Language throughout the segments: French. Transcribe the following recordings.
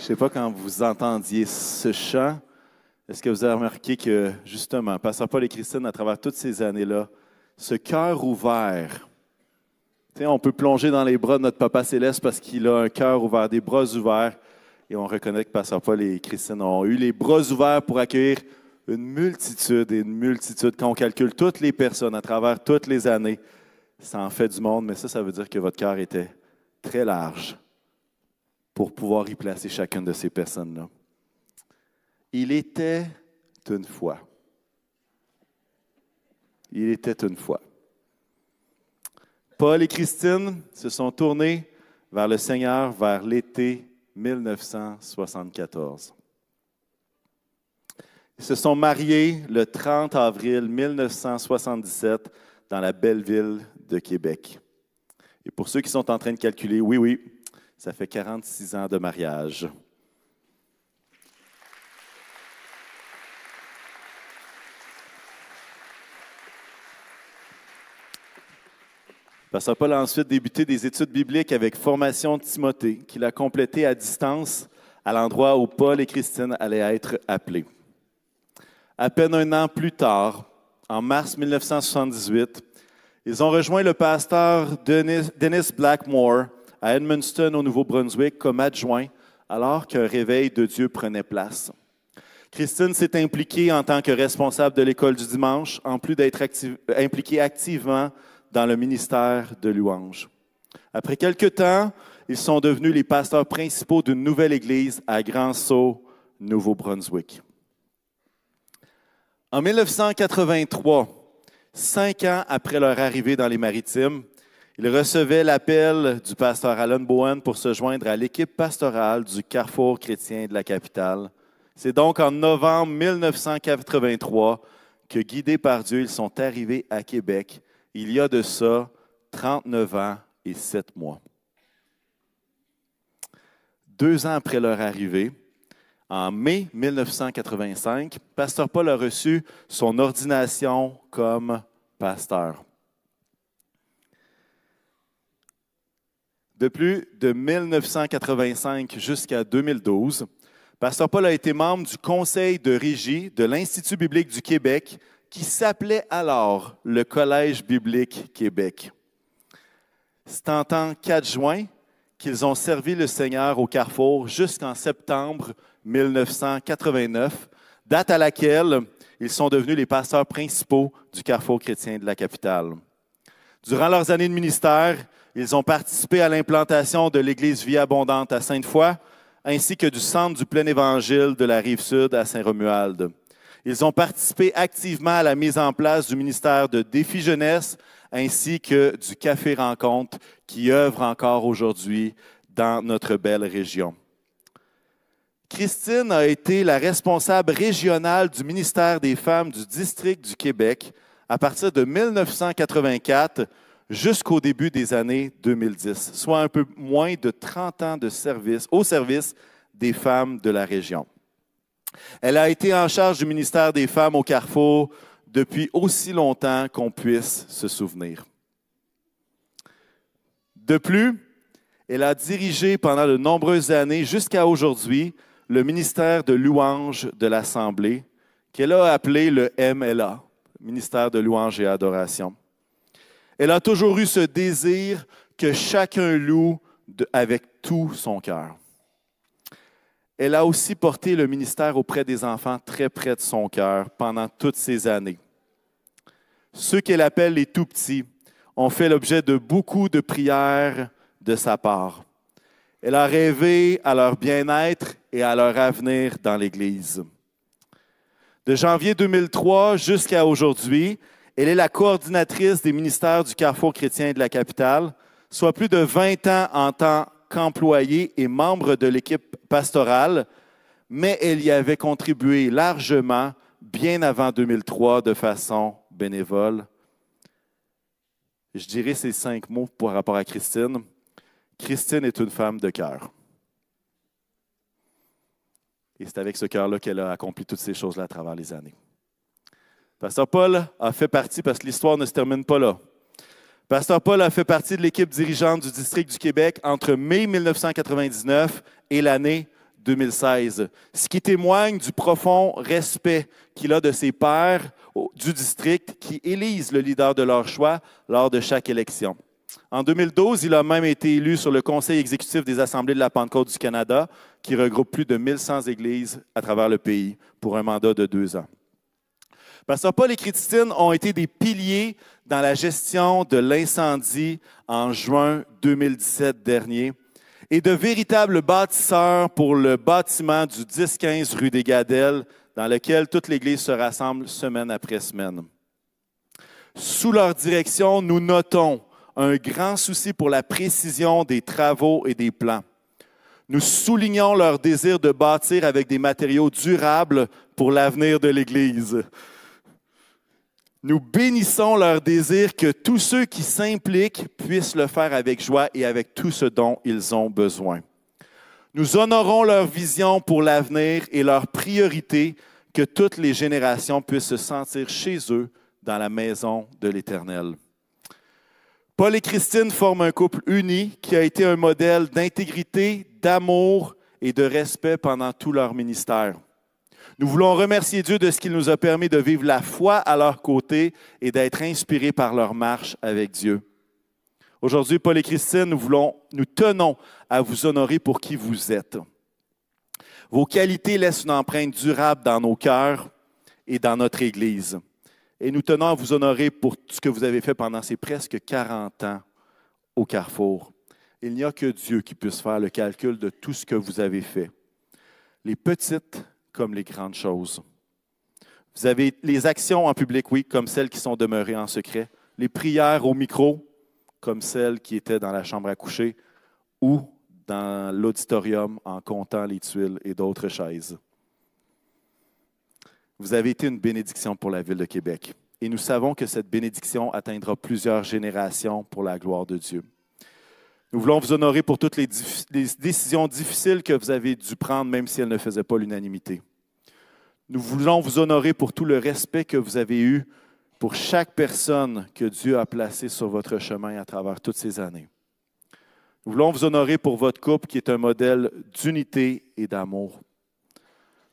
Je ne sais pas quand vous entendiez ce chant, est-ce que vous avez remarqué que, justement, Pasteur Paul et Christine, à travers toutes ces années-là, ce cœur ouvert, on peut plonger dans les bras de notre Papa Céleste parce qu'il a un cœur ouvert, des bras ouverts, et on reconnaît que Pasteur Paul et Christine ont eu les bras ouverts pour accueillir une multitude et une multitude. Quand on calcule toutes les personnes à travers toutes les années, ça en fait du monde, mais ça, ça veut dire que votre cœur était très large pour pouvoir y placer chacune de ces personnes-là. Il était une fois. Il était une fois. Paul et Christine se sont tournés vers le Seigneur vers l'été 1974. Ils se sont mariés le 30 avril 1977 dans la belle ville de Québec. Et pour ceux qui sont en train de calculer, oui, oui, ça fait 46 ans de mariage. Pasteur Paul a ensuite débuté des études bibliques avec Formation de Timothée, qu'il a complété à distance à l'endroit où Paul et Christine allaient être appelés. À peine un an plus tard, en mars 1978, ils ont rejoint le pasteur Dennis Blackmore à Edmundston, au Nouveau-Brunswick, comme adjoint, alors qu'un réveil de Dieu prenait place. Christine s'est impliquée en tant que responsable de l'école du dimanche, en plus d'être impliquée activement dans le ministère de louange. Après quelque temps, ils sont devenus les pasteurs principaux d'une nouvelle église à Grand Sault, Nouveau-Brunswick. En 1983, cinq ans après leur arrivée dans les Maritimes, ils recevaient l'appel du pasteur Alan Bowen pour se joindre à l'équipe pastorale du Carrefour chrétien de la capitale. C'est donc en novembre 1983 que, guidés par Dieu, ils sont arrivés à Québec, il y a de ça 39 ans et 7 mois. Deux ans après leur arrivée, en mai 1985, Pasteur Paul a reçu son ordination comme pasteur. De plus de 1985 jusqu'à 2012, Pasteur Paul a été membre du conseil de régie de l'Institut biblique du Québec, qui s'appelait alors le Collège biblique Québec. C'est en tant qu'adjoint qu'ils ont servi le Seigneur au Carrefour jusqu'en septembre 1989, date à laquelle ils sont devenus les pasteurs principaux du Carrefour chrétien de la capitale. Durant leurs années de ministère, ils ont participé à l'implantation de l'Église Vie Abondante à Sainte-Foy, ainsi que du Centre du Plein Évangile de la Rive-Sud à Saint-Romuald. Ils ont participé activement à la mise en place du ministère de Défi Jeunesse, ainsi que du Café Rencontre, qui œuvre encore aujourd'hui dans notre belle région. Christine a été la responsable régionale du ministère des Femmes du district du Québec à partir de 1984 jusqu'au début des années 2010, soit un peu moins de 30 ans de service au service des femmes de la région. Elle a été en charge du ministère des Femmes au Carrefour depuis aussi longtemps qu'on puisse se souvenir. De plus, elle a dirigé pendant de nombreuses années, jusqu'à aujourd'hui, le ministère de louange de l'Assemblée, qu'elle a appelé le MLA, ministère de louange et adoration. Elle a toujours eu ce désir que chacun loue avec tout son cœur. Elle a aussi porté le ministère auprès des enfants très près de son cœur pendant toutes ces années. Ceux qu'elle appelle les tout petits ont fait l'objet de beaucoup de prières de sa part. Elle a rêvé à leur bien-être et à leur avenir dans l'Église. De janvier 2003 jusqu'à aujourd'hui, elle est la coordinatrice des ministères du Carrefour chrétien de la capitale, soit plus de 20 ans en tant qu'employée et membre de l'équipe pastorale, mais elle y avait contribué largement bien avant 2003 de façon bénévole. Je dirais ces cinq mots par rapport à Christine. Christine est une femme de cœur. Et c'est avec ce cœur-là qu'elle a accompli toutes ces choses-là à travers les années. Pasteur Paul a fait partie, parce que l'histoire ne se termine pas là. Pasteur Paul a fait partie de l'équipe dirigeante du district du Québec entre mai 1999 et l'année 2016, ce qui témoigne du profond respect qu'il a de ses pairs du district qui élisent le leader de leur choix lors de chaque élection. En 2012, il a même été élu sur le Conseil exécutif des Assemblées de la Pentecôte du Canada, qui regroupe plus de 1100 églises à travers le pays pour un mandat de deux ans. Pasteur Paul et Christine ont été des piliers dans la gestion de l'incendie en juin 2017 dernier et de véritables bâtisseurs pour le bâtiment du 10-15 rue des Gadelles, dans lequel toute l'Église se rassemble semaine après semaine. Sous leur direction, nous notons un grand souci pour la précision des travaux et des plans. Nous soulignons leur désir de bâtir avec des matériaux durables pour l'avenir de l'Église. Nous bénissons leur désir que tous ceux qui s'impliquent puissent le faire avec joie et avec tout ce dont ils ont besoin. Nous honorons leur vision pour l'avenir et leur priorité que toutes les générations puissent se sentir chez eux dans la maison de l'Éternel. Paul et Christine forment un couple uni qui a été un modèle d'intégrité, d'amour et de respect pendant tout leur ministère. Nous voulons remercier Dieu de ce qu'il nous a permis de vivre la foi à leur côté et d'être inspirés par leur marche avec Dieu. Aujourd'hui, Paul et Christine, nous, voulons, nous tenons à vous honorer pour qui vous êtes. Vos qualités laissent une empreinte durable dans nos cœurs et dans notre Église. Et nous tenons à vous honorer pour tout ce que vous avez fait pendant ces presque 40 ans au Carrefour. Il n'y a que Dieu qui puisse faire le calcul de tout ce que vous avez fait. Les petites comme les grandes choses. Vous avez les actions en public, oui, comme celles qui sont demeurées en secret. Les prières au micro, comme celles qui étaient dans la chambre à coucher ou dans l'auditorium en comptant les tuiles et d'autres chaises. Vous avez été une bénédiction pour la ville de Québec. Et nous savons que cette bénédiction atteindra plusieurs générations pour la gloire de Dieu. Nous voulons vous honorer pour toutes les, décisions difficiles que vous avez dû prendre, même si elles ne faisaient pas l'unanimité. Nous voulons vous honorer pour tout le respect que vous avez eu pour chaque personne que Dieu a placée sur votre chemin à travers toutes ces années. Nous voulons vous honorer pour votre couple qui est un modèle d'unité et d'amour.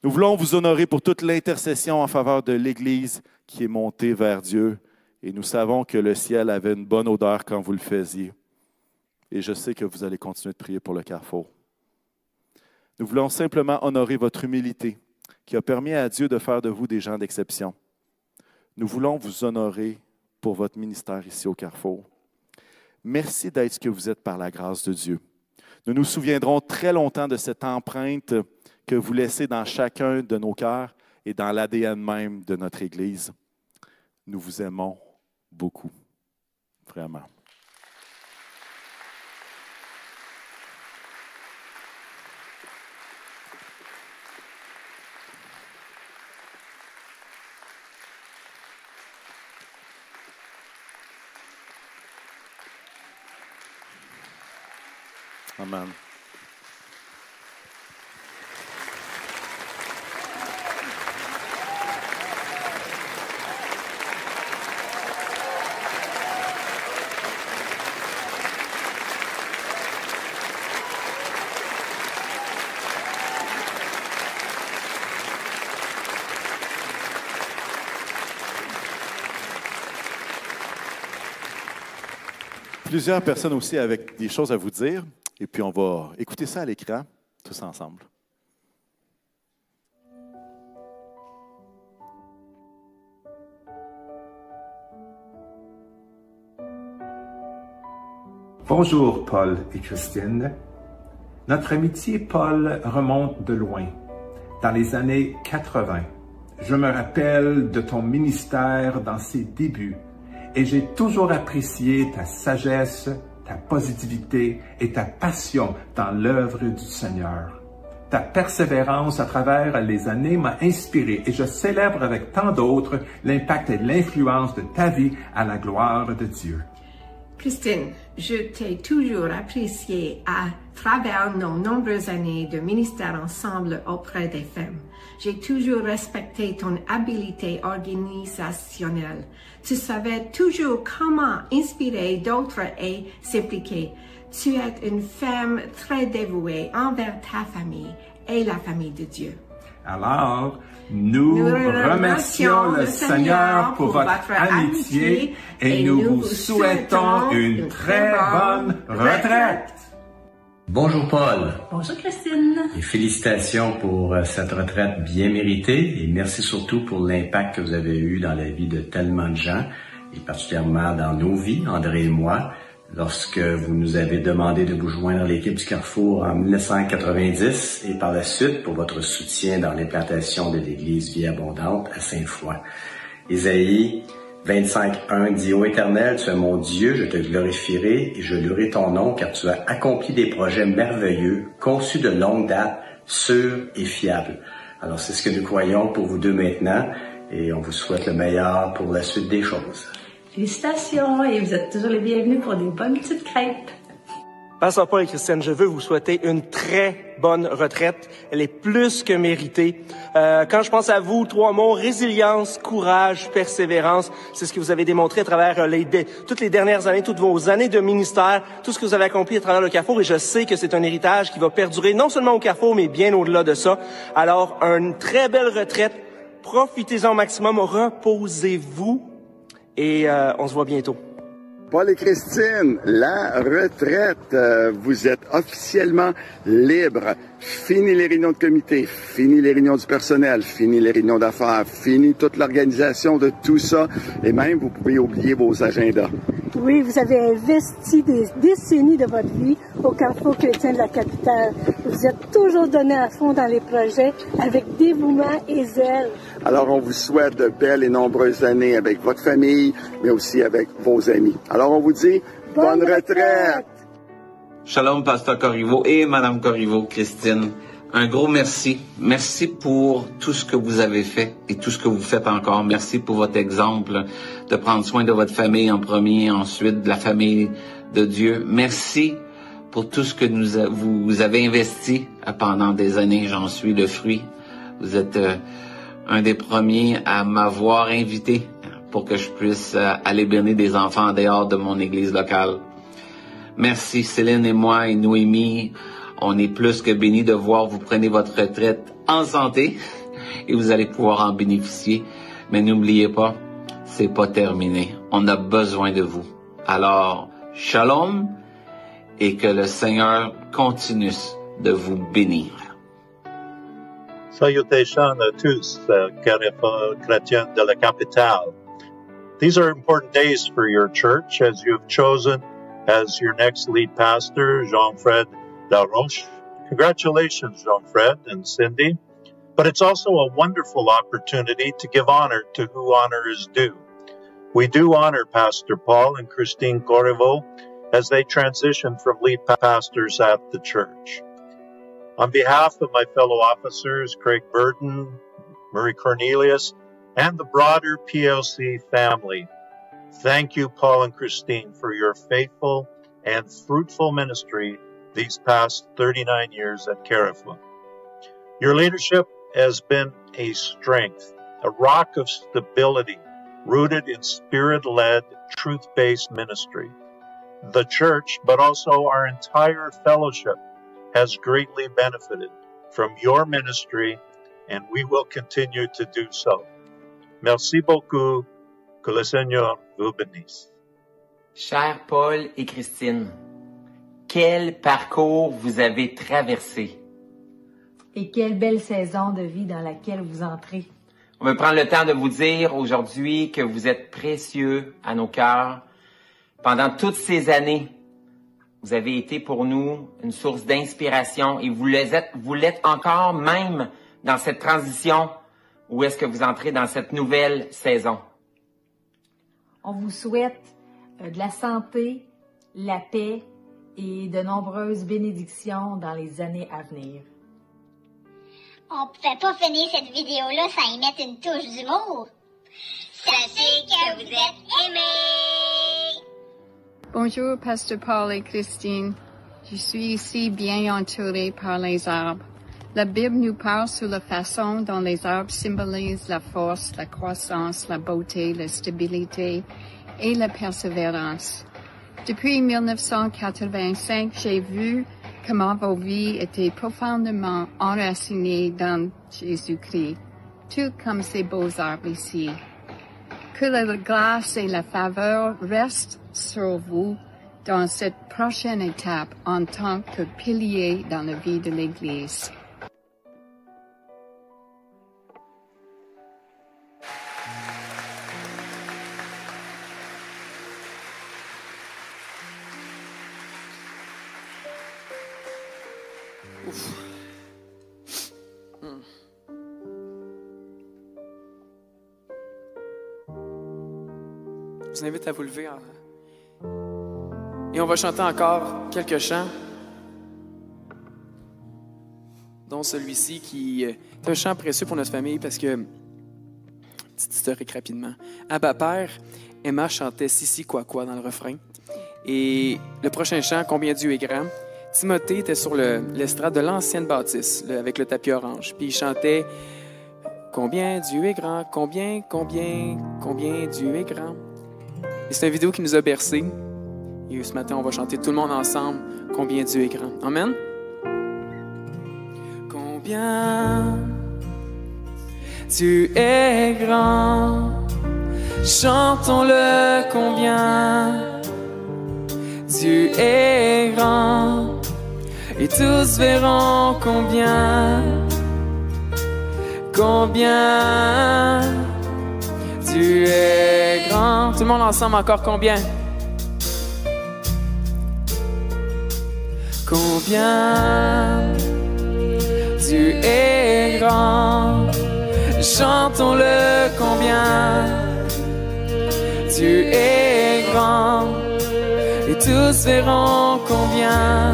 Nous voulons vous honorer pour toute l'intercession en faveur de l'Église qui est montée vers Dieu. Et nous savons que le ciel avait une bonne odeur quand vous le faisiez. Et je sais que vous allez continuer de prier pour le carrefour. Nous voulons simplement honorer votre humilité qui a permis à Dieu de faire de vous des gens d'exception. Nous voulons vous honorer pour votre ministère ici au carrefour. Merci d'être ce que vous êtes par la grâce de Dieu. Nous nous souviendrons très longtemps de cette empreinte que vous laissez dans chacun de nos cœurs et dans l'ADN même de notre Église. Nous vous aimons beaucoup, vraiment. Plusieurs personnes aussi avec des choses à vous dire. Et puis on va écouter ça à l'écran, tous ensemble. Bonjour Paul et Christine. Notre amitié, Paul, remonte de loin, dans les années 80. Je me rappelle de ton ministère dans ses débuts et j'ai toujours apprécié ta sagesse, ta positivité et ta passion dans l'œuvre du Seigneur. Ta persévérance à travers les années m'a inspiré et je célèbre avec tant d'autres l'impact et l'influence de ta vie à la gloire de Dieu. Christine, je t'ai toujours apprécié à travers nos nombreuses années de ministère ensemble auprès des femmes. J'ai toujours respecté ton habileté organisationnelle. Tu savais toujours comment inspirer d'autres et s'impliquer. Tu es une femme très dévouée envers ta famille et la famille de Dieu. Alors, nous, remercions le Seigneur pour votre amitié et nous vous souhaitons une très bonne retraite. Bonjour Paul. Bonjour Christine. Et félicitations pour euh, cette retraite bien méritée et merci surtout pour l'impact que vous avez eu dans la vie de tellement de gens et particulièrement dans nos vies, André et moi, lorsque vous nous avez demandé de vous joindre à l'équipe du Carrefour en 1990 et par la suite pour votre soutien dans l'implantation de l'église Vie Abondante à Sainte-Foy. Isaïe 25.1 dit, Ô Éternel, tu es mon Dieu, je te glorifierai et je louerai ton nom car tu as accompli des projets merveilleux, conçus de longue date, sûrs et fiables. Alors c'est ce que nous croyons pour vous deux maintenant et on vous souhaite le meilleur pour la suite des choses. Félicitations et vous êtes toujours les bienvenus pour des bonnes petites crêpes. Pasteur Paul et Christiane, je veux vous souhaiter une très bonne retraite. Elle est plus que méritée. Euh, quand je pense à vous, trois mots, résilience, courage, persévérance, c'est ce que vous avez démontré à travers euh, les, toutes les dernières années, toutes vos années de ministère, tout ce que vous avez accompli à travers le Carrefour. Et je sais que c'est un héritage qui va perdurer non seulement au Carrefour, mais bien au-delà de ça. Alors, une très belle retraite. Profitez-en au maximum. Reposez-vous. Et euh, on se voit bientôt. Paul et Christine, la retraite, euh, vous êtes officiellement libre. Fini les réunions de comité, fini les réunions du personnel, fini les réunions d'affaires, fini toute l'organisation de tout ça, et même vous pouvez oublier vos agendas. Oui, vous avez investi des décennies de votre vie au Carrefour chrétien de la capitale. Vous êtes toujours donné à fond dans les projets avec dévouement et zèle. Alors, on vous souhaite de belles et nombreuses années avec votre famille, mais aussi avec vos amis. Alors, on vous dit bonne, retraite. Shalom, Pasteur Corriveau et Madame Corriveau, Christine. Un gros merci. Merci pour tout ce que vous avez fait et tout ce que vous faites encore. Merci pour votre exemple de prendre soin de votre famille en premier, ensuite de la famille de Dieu. Merci pour tout ce que nous vous avez investi pendant des années. J'en suis le fruit. Vous êtes euh, un des premiers à m'avoir invité pour que je puisse euh, aller bénir des enfants en dehors de mon église locale. Merci Céline et moi et Noémie. On est plus que bénis de voir vous prenez votre retraite en santé et vous allez pouvoir en bénéficier. Mais n'oubliez pas, c'est pas terminé. On a besoin de vous. Alors, shalom et que le Seigneur continue de vous bénir. Salutations à tous, euh, Carrefour chrétien de la capitale. These are important days for your church as you have chosen as your next lead pastor, Jean-Fred Laroche. Congratulations, Jean-Fred and Cindy. But it's also a wonderful opportunity to give honor to who honor is due. We do honor Pastor Paul and Christine Corriveau as they transition from lead pastors at the church. On behalf of my fellow officers, Craig Burton, Murray Cornelius, and the broader PLC family, Thank you, Paul and Christine, for your faithful and fruitful ministry these past 39 years at Carafua. Your leadership has been a strength, a rock of stability, rooted in spirit led, truth based ministry. The church, but also our entire fellowship, has greatly benefited from your ministry, and we will continue to do so. Merci beaucoup. Que le Seigneur vous bénisse. Cher Paul et Christine, quel parcours vous avez traversé? Et quelle belle saison de vie dans laquelle vous entrez. On veut prendre le temps de vous dire aujourd'hui que vous êtes précieux à nos cœurs. Pendant toutes ces années, vous avez été pour nous une source d'inspiration et vous l'êtes, vous l'êtes encore même dans cette transition où est-ce que vous entrez dans cette nouvelle saison? On vous souhaite euh, de la santé, la paix et de nombreuses bénédictions dans les années à venir. On pouvait pas finir cette vidéo-là sans y mettre une touche d'humour. Sachez que vous êtes aimés! Bonjour, Pasteur Paul et Christine. Je suis ici bien entouré par les arbres. La Bible nous parle sur la façon dont les arbres symbolisent la force, la croissance, la beauté, la stabilité et la persévérance. Depuis 1985, j'ai vu comment vos vies étaient profondément enracinées dans Jésus-Christ, tout comme ces beaux arbres ici. Que la grâce et la faveur restent sur vous dans cette prochaine étape en tant que pilier dans la vie de l'Église. Vous invite à vous lever. Et on va chanter encore quelques chants, dont celui-ci qui euh, est un chant précieux pour notre famille parce que, petite historique rapidement, Abba Père, Emma chantait Sissi quoi quoi dans le refrain. Et le prochain chant, Combien Dieu est grand, Timothée était sur le- l'estrade de l'ancienne bâtisse le- avec le tapis orange. Puis il chantait Combien Dieu est grand, combien, combien, combien Dieu est grand. Et c'est une vidéo qui nous a bercés. Et ce matin, on va chanter tout le monde ensemble Combien Dieu est grand. Amen. Combien Dieu est grand. Chantons-le combien Dieu est grand. Et tous verront combien, combien Dieu est grand. Tout le monde ensemble encore combien? Combien? Dieu est grand. Chantons-le combien? Dieu est grand. Et tous verront combien,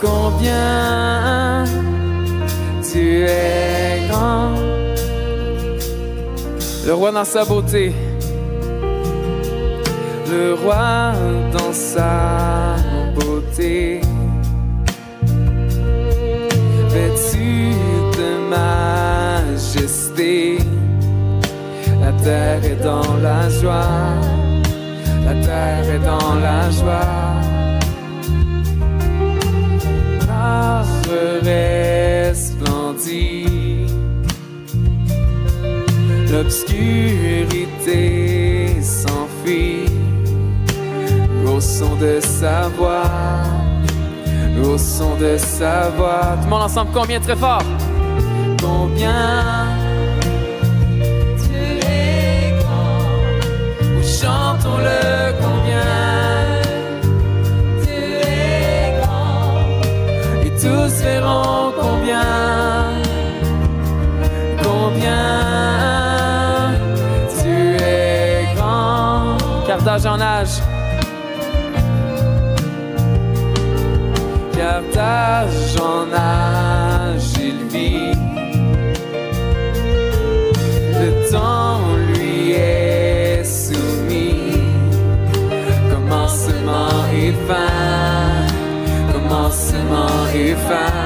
combien? Dieu est grand. Le roi dans sa beauté, le roi dans sa beauté, vêtu de majesté, la terre est dans la joie, la terre est dans la joie. L'arbre l'obscurité s'enfuit au son de sa voix, au son de sa voix. Tout le monde ensemble, combien très fort? Combien Dieu est grand, ou chantons-le combien Dieu est grand, et tous verront combien, combien d'âge en âge, car d'âge en âge il vit. Le temps lui est soumis, commencement et fin, commencement et fin.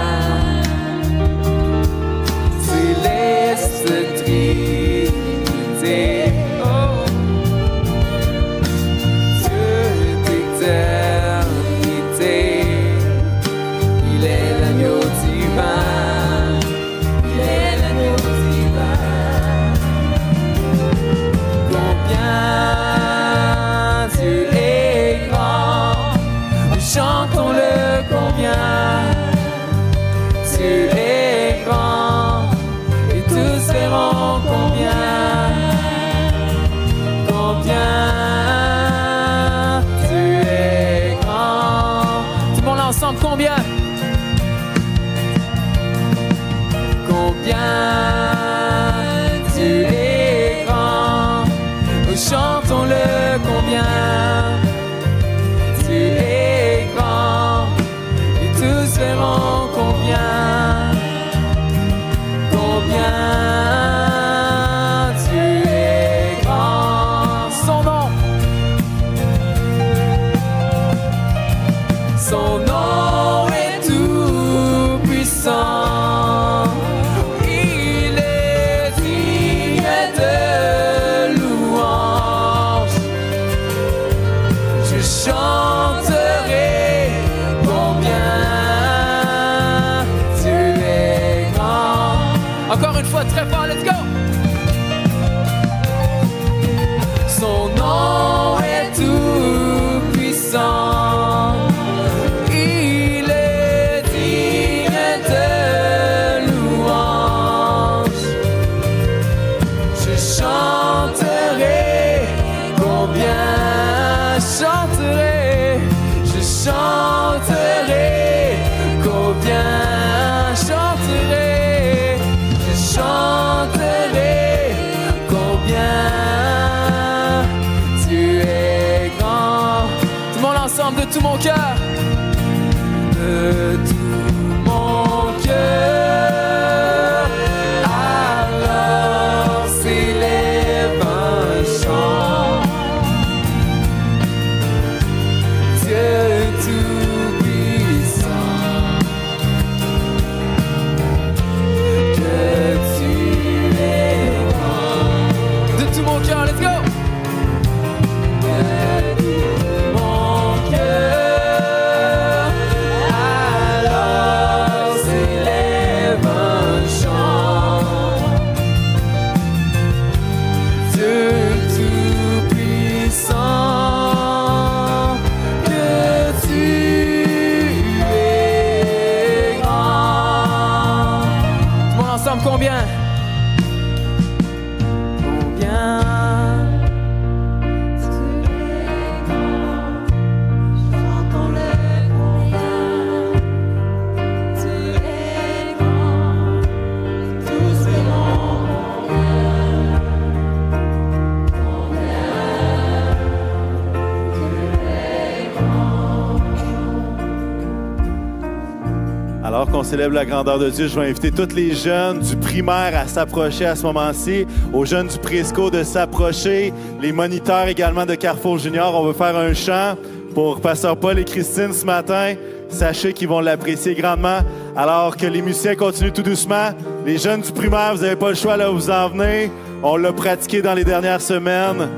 Célèbre la grandeur de Dieu, je vais inviter tous les jeunes du primaire à s'approcher à ce moment-ci, aux jeunes du Presco de s'approcher, les moniteurs également de Carrefour Junior. On va faire un chant pour Pasteur Paul et Christine ce matin. Sachez qu'ils vont l'apprécier grandement. Alors que les musiciens continuent tout doucement. Les jeunes du primaire, vous n'avez pas le choix là où vous en venez. On l'a pratiqué dans les dernières semaines.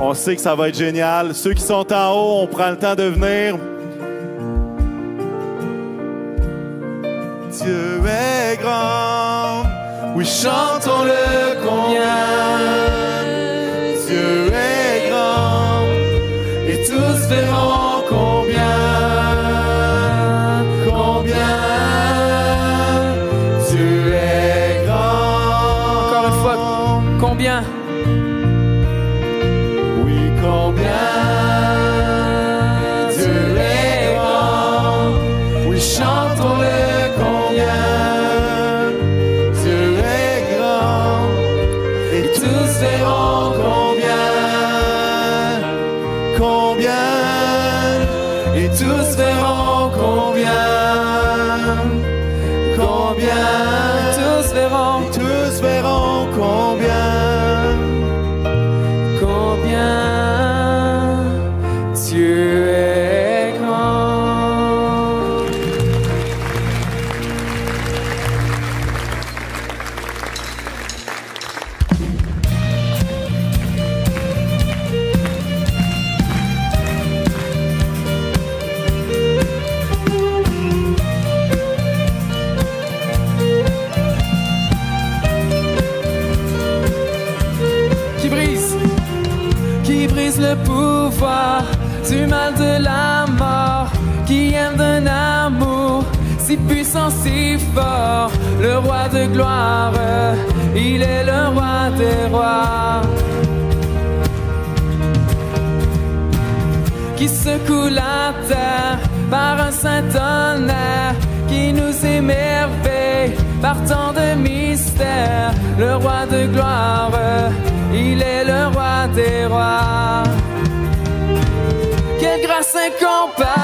On sait que ça va être génial. Ceux qui sont en haut, on prend le temps de venir. Chantons-le combien? Si puissant, si fort Le roi de gloire, il est le roi des rois qui secoue la terre par un saint tonnerre qui nous émerveille par tant de mystères. Le roi de gloire, il est le roi des rois. Quelle grâce incomparable,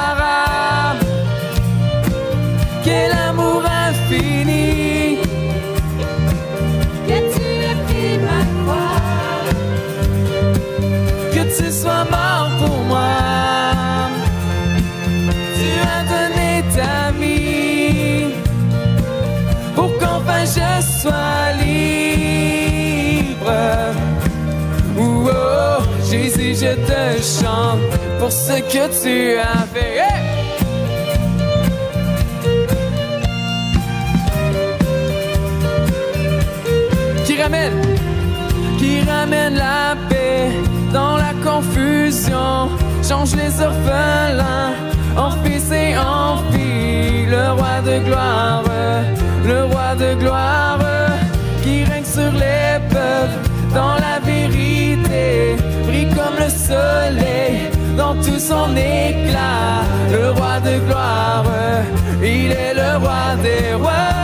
je te chante pour ce que tu as fait. Qui ramène qui ramène la paix dans la confusion, change les orphelins en fils et en filles, le roi de gloire, le roi de gloire, qui règne sur les peuples dans la soleil dans tout son éclat, le roi de gloire, il est le roi des rois.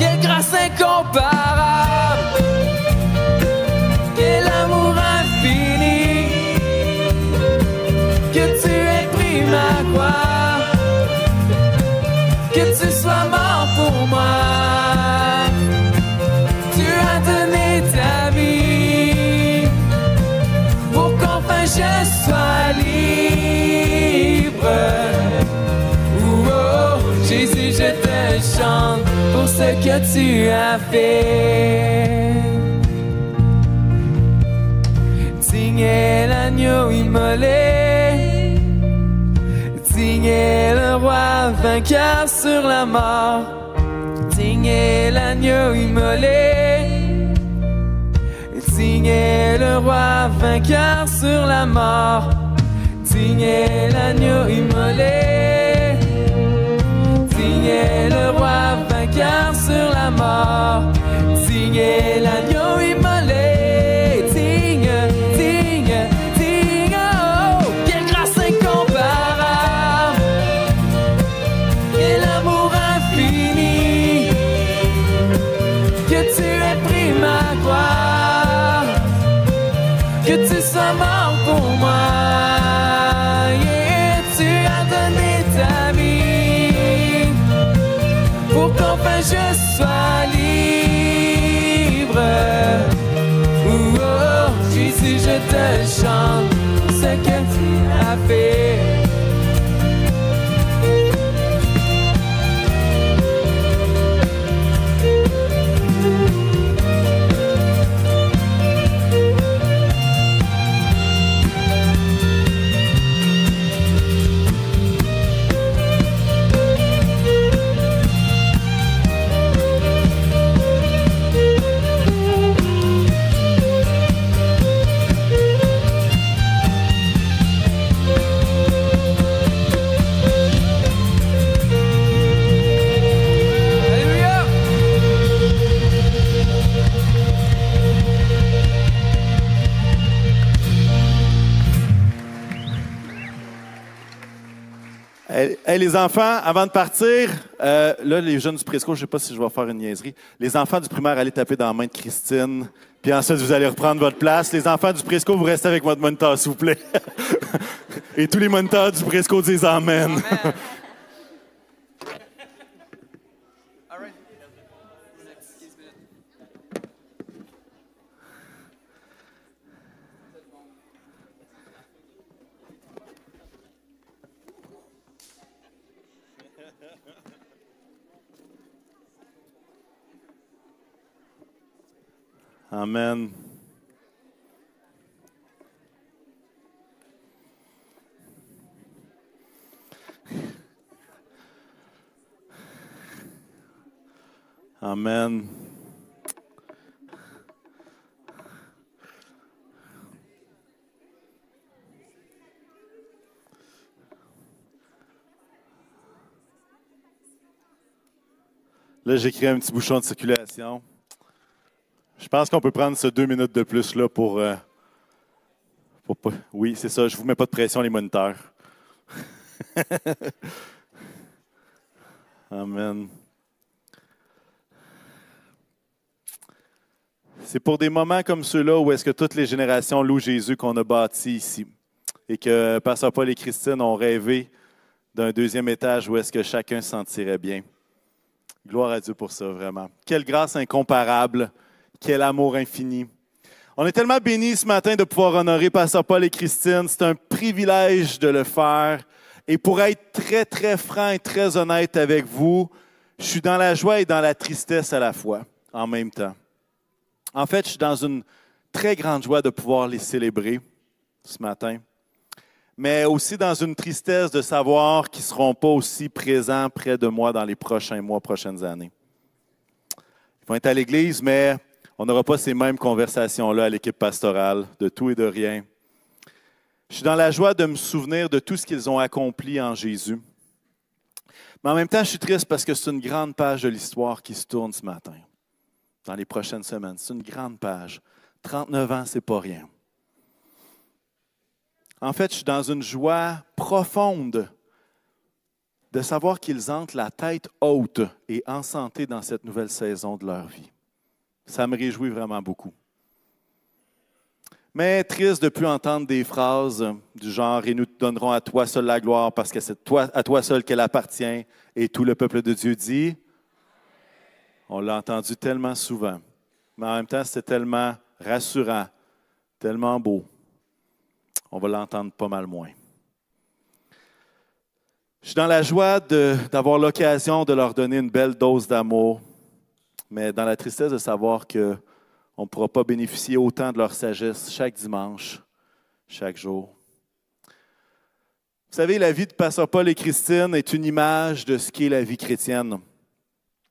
Quelle grâce incomparable, quel amour infini, que tu aies pris ma croix, que tu sois mort pour moi. Oh, Jésus, je te chante pour ce que tu as fait. Digne l'agneau immolé, digne le roi vainqueur sur la mort, digne l'agneau immolé, digne le roi vainqueur sur la mort, digne est l'agneau immolé, digne est le roi vainqueur sur la mort, digne est l'agneau chante ce que tu as fait. Hey, les enfants, avant de partir, euh, là, les jeunes du présco, je ne sais pas si je vais faire une niaiserie. Les enfants du primaire, allez taper dans la main de Christine. Puis ensuite, vous allez reprendre votre place. Les enfants du présco, vous restez avec votre moniteur, s'il vous plaît. Et tous les moniteurs du présco disent. Amen. Amen. Là, j'ai créé un petit bouchon de circulation. Je pense qu'on peut prendre ce deux minutes de plus là pour. euh, pour pas- Oui, c'est ça. Je vous mets pas de pression, les moniteurs. Amen. C'est pour des moments comme ceux-là où est-ce que toutes les générations louent Jésus qu'on a bâti ici et que Pasteur Paul et Christine ont rêvé d'un deuxième étage où est-ce que chacun se sentirait bien. Gloire à Dieu pour ça, vraiment. Quelle grâce incomparable, quel amour infini. On est tellement bénis ce matin de pouvoir honorer Pasteur Paul et Christine. C'est un privilège de le faire. Et pour être très, très franc et très honnête avec vous, je suis dans la joie et dans la tristesse à la fois, en même temps. En fait, je suis dans une très grande joie de pouvoir les célébrer ce matin, mais aussi dans une tristesse de savoir qu'ils ne seront pas aussi présents près de moi dans les prochains mois, prochaines années. Ils vont être à l'Église, mais on n'aura pas ces mêmes conversations-là à l'équipe pastorale, de tout et de rien. Je suis dans la joie de me souvenir de tout ce qu'ils ont accompli en Jésus. Mais en même temps, je suis triste parce que c'est une grande page de l'histoire qui se tourne ce matin, dans les prochaines semaines. C'est une grande page. 39 ans, c'est pas rien. En fait, je suis dans une joie profonde de savoir qu'ils entrent la tête haute et en santé dans cette nouvelle saison de leur vie. Ça me réjouit vraiment beaucoup. Mais triste de plus entendre des phrases du genre Et nous te donnerons à toi seul la gloire parce que c'est toi, à toi seul qu'elle appartient. Et tout le peuple de Dieu dit On l'a entendu tellement souvent. Mais en même temps, c'est tellement rassurant, tellement beau. On va l'entendre pas mal moins. Je suis dans la joie d'avoir l'occasion de leur donner une belle dose d'amour, mais dans la tristesse de savoir qu'on ne pourra pas bénéficier autant de leur sagesse chaque dimanche, chaque jour. Vous savez, la vie de Pasteur Paul et Christine est une image de ce qu'est la vie chrétienne.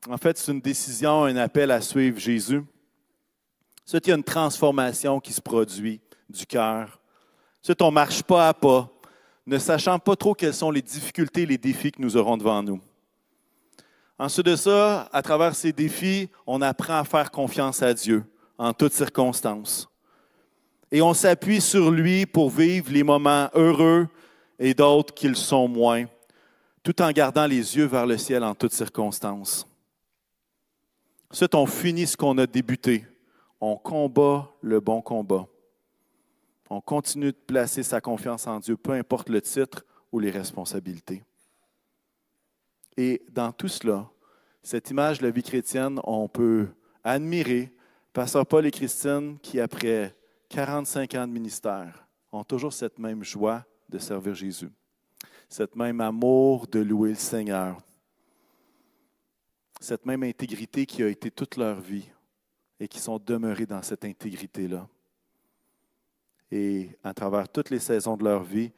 En fait, c'est une décision, un appel à suivre Jésus. C'est y a une transformation qui se produit du cœur. C'est on marche pas à pas, ne sachant pas trop quelles sont les difficultés, les défis que nous aurons devant nous. Ensuite de ça, à travers ces défis, on apprend à faire confiance à Dieu en toutes circonstances. Et on s'appuie sur lui pour vivre les moments heureux et d'autres qui le sont moins, tout en gardant les yeux vers le ciel en toutes circonstances. Ensuite, on finit ce qu'on a débuté. On combat le bon combat. On continue de placer sa confiance en Dieu, peu importe le titre ou les responsabilités. Et dans tout cela, Cette image de la vie chrétienne, on peut admirer Pasteur Paul et Christine qui, après 45 ans de ministère, ont toujours cette même joie de servir Jésus, cette même amour de louer le Seigneur, cette même intégrité qui a été toute leur vie et qui sont demeurés dans cette intégrité-là. Et à travers toutes les saisons de leur vie,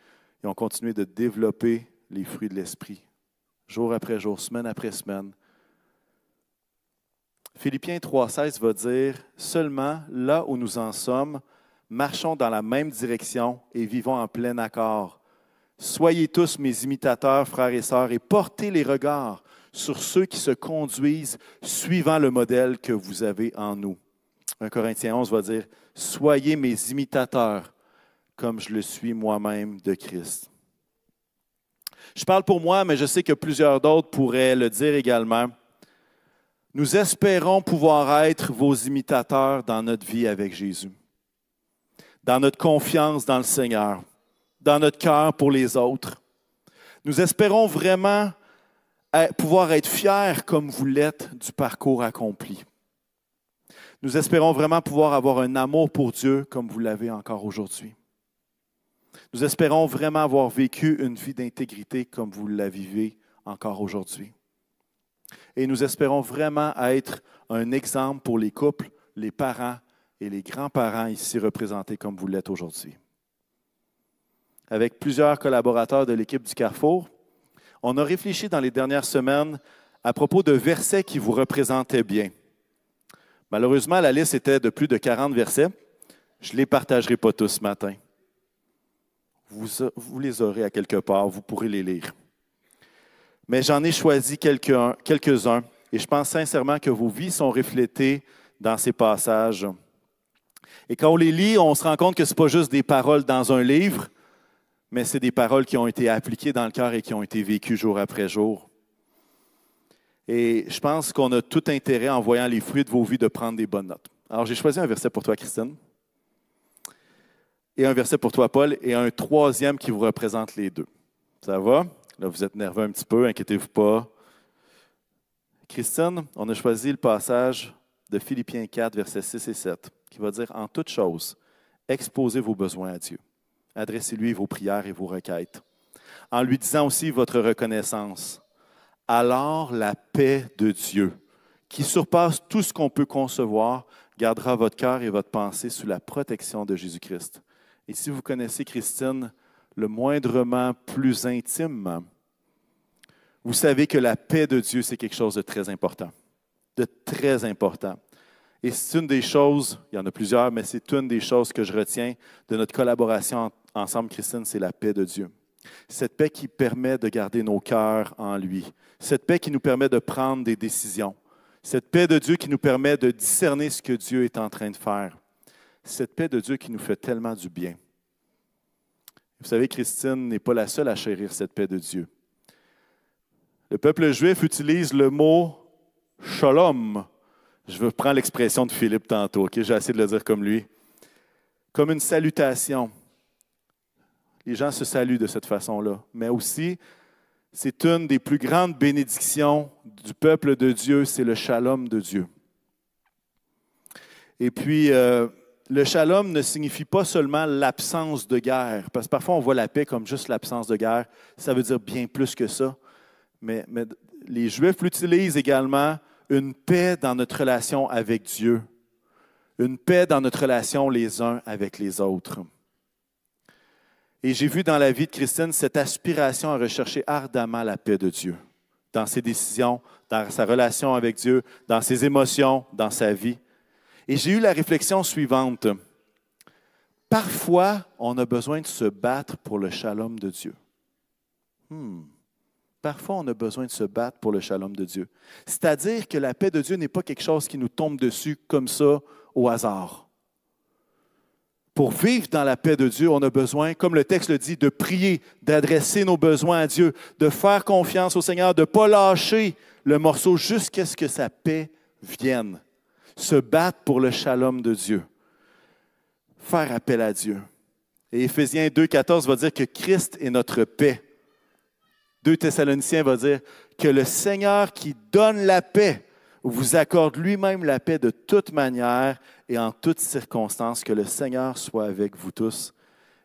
ils ont continué de développer les fruits de l'Esprit, jour après jour, semaine après semaine. Philippiens 3.16 va dire, seulement là où nous en sommes, marchons dans la même direction et vivons en plein accord. Soyez tous mes imitateurs, frères et sœurs, et portez les regards sur ceux qui se conduisent suivant le modèle que vous avez en nous. 1 Corinthiens 11 va dire, Soyez mes imitateurs, comme je le suis moi-même de Christ. Je parle pour moi, mais je sais que plusieurs d'autres pourraient le dire également. Nous espérons pouvoir être vos imitateurs dans notre vie avec Jésus, dans notre confiance dans le Seigneur, dans notre cœur pour les autres. Nous espérons vraiment pouvoir être fiers comme vous l'êtes du parcours accompli. Nous espérons vraiment pouvoir avoir un amour pour Dieu comme vous l'avez encore aujourd'hui. Nous espérons vraiment avoir vécu une vie d'intégrité comme vous la vivez encore aujourd'hui. Et nous espérons vraiment être un exemple pour les couples, les parents et les grands-parents ici représentés comme vous l'êtes aujourd'hui. Avec plusieurs collaborateurs de l'équipe du Carrefour, on a réfléchi dans les dernières semaines à propos de versets qui vous représentaient bien. Malheureusement, la liste était de plus de 40 versets. Je ne les partagerai pas tous ce matin. Vous, vous, les aurez à quelque part, vous pourrez les lire. Mais j'en ai choisi quelques-uns et je pense sincèrement que vos vies sont reflétées dans ces passages. Et quand on les lit, on se rend compte que ce n'est pas juste des paroles dans un livre, mais c'est des paroles qui ont été appliquées dans le cœur et qui ont été vécues jour après jour. Et je pense qu'on a tout intérêt, en voyant les fruits de vos vies, de prendre des bonnes notes. Alors, j'ai choisi un verset pour toi, Christine, et un verset pour toi, Paul, et un troisième qui vous représente les deux. Ça va? Là, vous êtes nerveux un petit peu, inquiétez-vous pas. Christine, on a choisi le passage de Philippiens 4, versets 6 et 7, qui va dire En toute chose, exposez vos besoins à Dieu. Adressez-lui vos prières et vos requêtes, en lui disant aussi votre reconnaissance. Alors la paix de Dieu, qui surpasse tout ce qu'on peut concevoir, gardera votre cœur et votre pensée sous la protection de Jésus-Christ. Et si vous connaissez Christine le moindrement plus intimement, vous savez que la paix de Dieu, c'est quelque chose de très important, de très important. Et c'est une des choses, il y en a plusieurs, mais c'est une des choses que je retiens de notre collaboration ensemble, Christine, c'est la paix de Dieu. Cette paix qui permet de garder nos cœurs en lui. Cette paix qui nous permet de prendre des décisions. Cette paix de Dieu qui nous permet de discerner ce que Dieu est en train de faire. Cette paix de Dieu qui nous fait tellement du bien. Vous savez, Christine n'est pas la seule à chérir cette paix de Dieu. Le peuple juif utilise le mot shalom. Je prendre l'expression de Philippe tantôt, j'ai essayé de le dire comme lui. Comme une salutation, les gens se saluent de cette façon-là. Mais aussi, c'est une des plus grandes bénédictions du peuple de Dieu, c'est le shalom de Dieu. Et puis, euh, le shalom ne signifie pas seulement l'absence de guerre, parce que parfois on voit la paix comme juste l'absence de guerre. Ça veut dire bien plus que ça. Mais, les Juifs l'utilisent également une paix dans notre relation avec Dieu, une paix dans notre relation les uns avec les autres. Et j'ai vu dans la vie de Christine cette aspiration à rechercher ardemment la paix de Dieu dans ses décisions, dans sa relation avec Dieu, dans ses émotions, dans sa vie. Et j'ai eu la réflexion suivante. Parfois, on a besoin de se battre pour le shalom de Dieu. Hmm. Parfois, on a besoin de se battre pour le shalom de Dieu. C'est-à-dire que la paix de Dieu n'est pas quelque chose qui nous tombe dessus comme ça au hasard. Pour vivre dans la paix de Dieu, on a besoin, comme le texte le dit, de prier, d'adresser nos besoins à Dieu, de faire confiance au Seigneur, de ne pas lâcher le morceau jusqu'à ce que sa paix vienne. Se battre pour le shalom de Dieu. Faire appel à Dieu. Et Éphésiens 2,14 va dire que Christ est notre paix. 2 Thessaloniciens va dire que le Seigneur qui donne la paix vous accorde lui-même la paix de toute manière et en toutes circonstances. Que le Seigneur soit avec vous tous.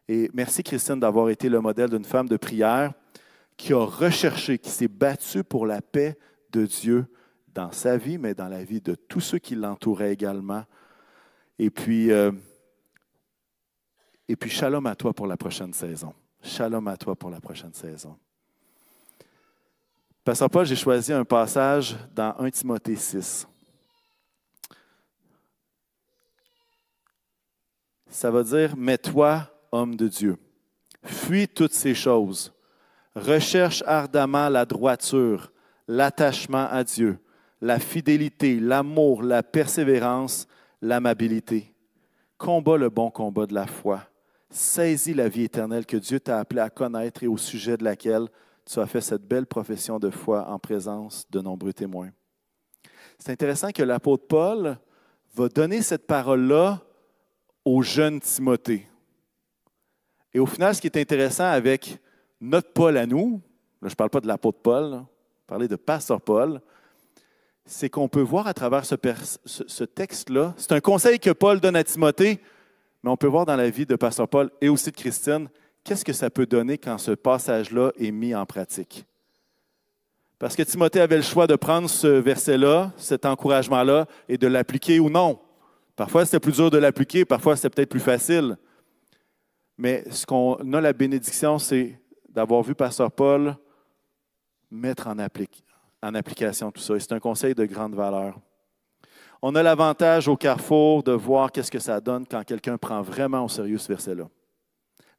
Et merci Christine d'avoir été le modèle d'une femme de prière qui a recherché, qui s'est battue pour la paix de Dieu dans sa vie, mais dans la vie de tous ceux qui l'entouraient également. Et puis, euh, et puis, shalom à toi pour la prochaine saison. Shalom à toi pour la prochaine saison. Pasteur Paul, j'ai choisi un passage dans 1 Timothée 6. Ça va dire, mais toi, homme de Dieu, fuis toutes ces choses. Recherche ardemment la droiture, l'attachement à Dieu, la fidélité, l'amour, la persévérance, l'amabilité. Combat le bon combat de la foi. Saisis la vie éternelle que Dieu t'a appelé à connaître et au sujet de laquelle tu as fait cette belle profession de foi en présence de nombreux témoins. C'est intéressant que l'apôtre Paul va donner cette parole-là au jeune Timothée. Et au final, ce qui est intéressant avec notre Paul à nous, là, je ne parle pas de l'apôtre Paul, là, je parle de pasteur Paul, c'est qu'on peut voir à travers ce, texte-là, c'est un conseil que Paul donne à Timothée, mais on peut voir dans la vie de pasteur Paul et aussi de Christine, qu'est-ce que ça peut donner quand ce passage-là est mis en pratique? Parce que Timothée avait le choix de prendre ce verset-là, cet encouragement-là, et de l'appliquer ou non. Parfois, c'était plus dur de l'appliquer, parfois, c'était peut-être plus facile. Mais ce qu'on a la bénédiction, c'est d'avoir vu Pasteur Paul mettre en, en application tout ça. Et c'est un conseil de grande valeur. On a l'avantage au carrefour de voir qu'est-ce que ça donne quand quelqu'un prend vraiment au sérieux ce verset-là.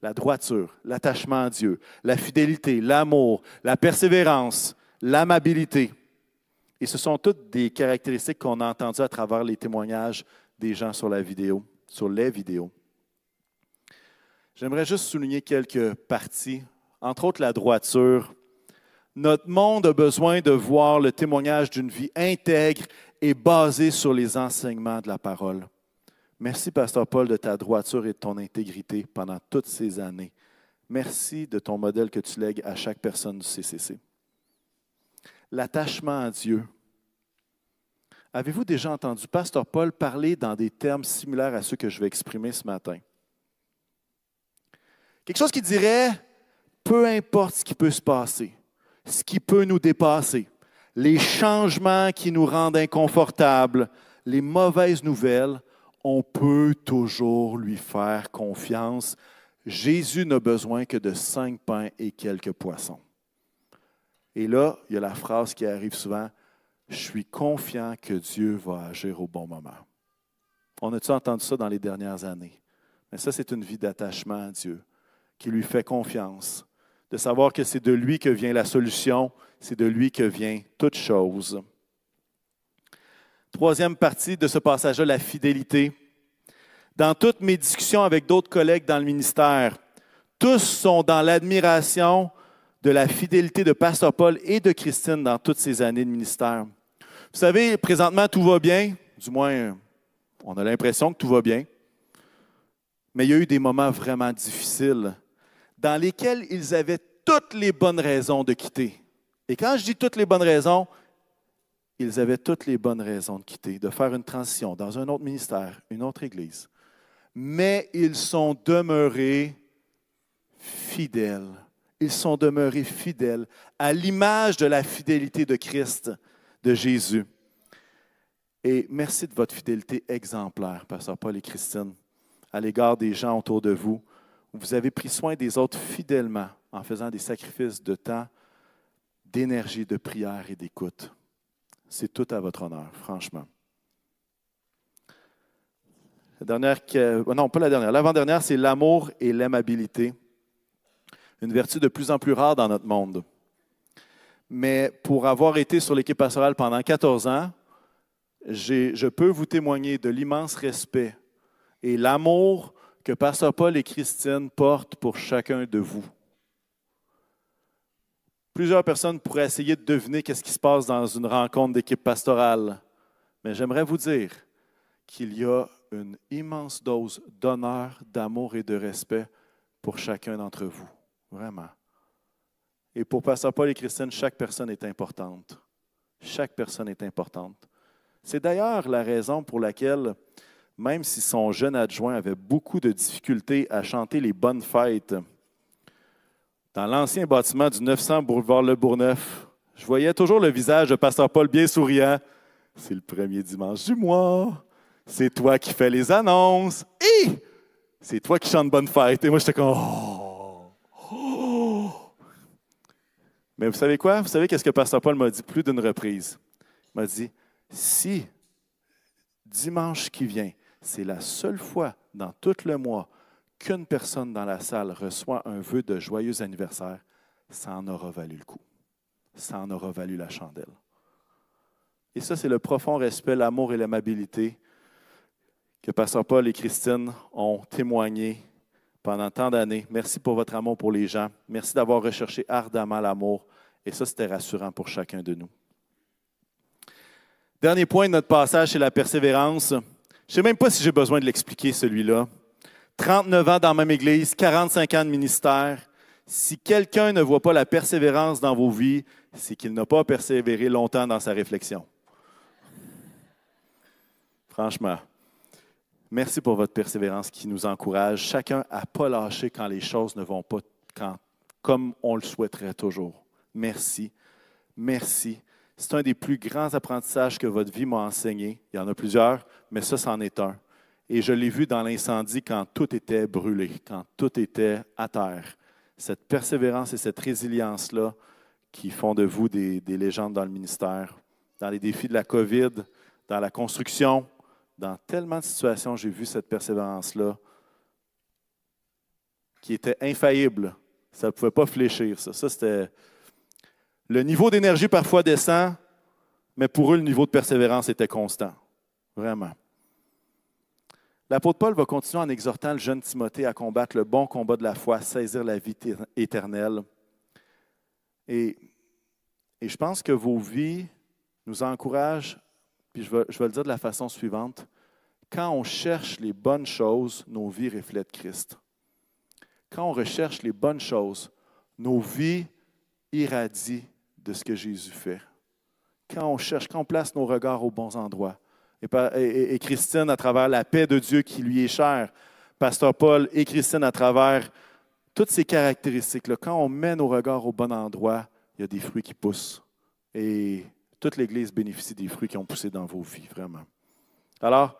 La droiture, l'attachement à Dieu, la fidélité, l'amour, la persévérance, l'amabilité. Et ce sont toutes des caractéristiques qu'on a entendues à travers les témoignages des gens sur la vidéo, sur les vidéos. J'aimerais juste souligner quelques parties, entre autres la droiture. Notre monde a besoin de voir le témoignage d'une vie intègre et basée sur les enseignements de la parole. Merci, Pasteur Paul, de ta droiture et de ton intégrité pendant toutes ces années. Merci de ton modèle que tu lègues à chaque personne du CCC. L'attachement à Dieu. Avez-vous déjà entendu Pasteur Paul parler dans des termes similaires à ceux que je vais exprimer ce matin? Quelque chose qui dirait, peu importe ce qui peut se passer, ce qui peut nous dépasser, les changements qui nous rendent inconfortables, les mauvaises nouvelles, on peut toujours lui faire confiance. Jésus n'a besoin que de cinq pains et quelques poissons. Et là, il y a la phrase qui arrive souvent, je suis confiant que Dieu va agir au bon moment. On a-tu entendu ça dans les dernières années? Mais ça, c'est une vie d'attachement à Dieu, qui lui fait confiance, de savoir que c'est de lui que vient la solution, c'est de lui que vient toute chose. Troisième partie de ce passage-là, la fidélité. Dans toutes mes discussions avec d'autres collègues dans le ministère, tous sont dans l'admiration de la fidélité de Pasteur Paul et de Christine dans toutes ces années de ministère. Vous savez, présentement, tout va bien, du moins, on a l'impression que tout va bien, mais il y a eu des moments vraiment difficiles dans lesquels ils avaient toutes les bonnes raisons de quitter. Et quand je dis toutes les bonnes raisons, ils avaient toutes les bonnes raisons de quitter, de faire une transition dans un autre ministère, une autre église. Mais ils sont demeurés fidèles. Ils sont demeurés fidèles à l'image de la fidélité de Christ, de Jésus. Et merci de votre fidélité exemplaire, Pasteur Paul et Christine, à l'égard des gens autour de vous. Vous avez pris soin des autres fidèlement en faisant des sacrifices de temps, d'énergie, de prière et d'écoute. C'est tout à votre honneur, franchement. La dernière, oh non, pas la dernière, l'avant-dernière, c'est l'amour et l'aimabilité. Une vertu de plus en plus rare dans notre monde. Mais pour avoir été sur l'équipe pastorale pendant 14 ans, je peux vous témoigner de l'immense respect et l'amour que Pasteur Paul et Christine portent pour chacun de vous. Plusieurs personnes pourraient essayer de deviner qu'est-ce qui se passe dans une rencontre d'équipe pastorale. Mais j'aimerais vous dire qu'il y a une immense dose d'honneur, d'amour et de respect pour chacun d'entre vous. Vraiment. Et pour Pasteur Paul et Christine, chaque personne est importante. Chaque personne est importante. C'est d'ailleurs la raison pour laquelle, même si son jeune adjoint avait beaucoup de difficultés à chanter les bonnes fêtes, dans l'ancien bâtiment du 900 boulevard Le Bourgneuf, je voyais toujours le visage de Pasteur Paul bien souriant. C'est le premier dimanche du mois. C'est toi qui fais les annonces. Et c'est toi qui chantes bonne fête. Et moi, j'étais comme. Oh! Oh! Mais vous savez quoi? Vous savez qu'est-ce que Pasteur Paul m'a dit plus d'une reprise? Il m'a dit si dimanche qui vient, c'est la seule fois dans tout le mois qu'une personne dans la salle reçoit un vœu de joyeux anniversaire, ça en aura valu le coup. Ça en aura valu la chandelle. Et ça, c'est le profond respect, l'amour et l'amabilité que Pasteur Paul et Christine ont témoigné pendant tant d'années. Merci pour votre amour pour les gens. Merci d'avoir recherché ardemment l'amour. Et ça, c'était rassurant pour chacun de nous. Dernier point de notre passage, c'est la persévérance. Je ne sais même pas si j'ai besoin de l'expliquer, celui-là. 39 ans dans la même église, 45 ans de ministère. Si quelqu'un ne voit pas la persévérance dans vos vies, c'est qu'il n'a pas persévéré longtemps dans sa réflexion. Franchement, merci pour votre persévérance qui nous encourage. Chacun à ne pas lâcher quand les choses ne vont pas comme on le souhaiterait toujours. Merci. Merci. C'est un des plus grands apprentissages que votre vie m'a enseigné. Il y en a plusieurs, mais ça, c'en est un. Et je l'ai vu dans l'incendie quand tout était brûlé, quand tout était à terre. Cette persévérance et cette résilience-là qui font de vous des, des, légendes dans le ministère, dans les défis de la COVID, dans la construction, dans tellement de situations, j'ai vu cette persévérance-là qui était infaillible. Ça ne pouvait pas fléchir. Ça, ça c'était le niveau d'énergie parfois descend, mais pour eux, le niveau de persévérance était constant. Vraiment. L'apôtre Paul va continuer en exhortant le jeune Timothée à combattre le bon combat de la foi, saisir la vie éternelle. Et, et, je pense que vos vies nous encouragent, puis je vais, je vais le dire de la façon suivante. Quand on cherche les bonnes choses, nos vies reflètent Christ. Quand on recherche les bonnes choses, nos vies irradient de ce que Jésus fait. Quand on cherche, quand on place nos regards aux bons endroits. Et, Christine, à travers la paix de Dieu qui lui est chère, Pasteur Paul et Christine, à travers toutes ces caractéristiques-là, quand on met nos regards au bon endroit, il y a des fruits qui poussent. Et toute l'Église bénéficie des fruits qui ont poussé dans vos vies, vraiment. Alors,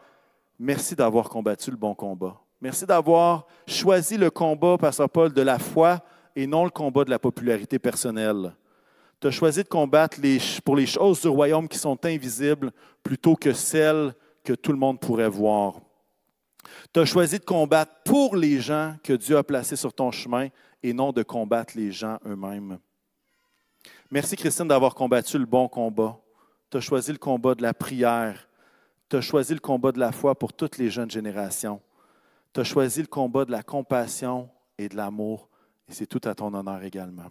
merci d'avoir combattu le bon combat. Merci d'avoir choisi le combat, Pasteur Paul, de la foi et non le combat de la popularité personnelle. Tu as choisi de combattre pour les choses du royaume qui sont invisibles plutôt que celles que tout le monde pourrait voir. Tu as choisi de combattre pour les gens que Dieu a placés sur ton chemin et non de combattre les gens eux-mêmes. Merci Christine d'avoir combattu le bon combat. Tu as choisi le combat de la prière. Tu as choisi le combat de la foi pour toutes les jeunes générations. Tu as choisi le combat de la compassion et de l'amour, et c'est tout à ton honneur également.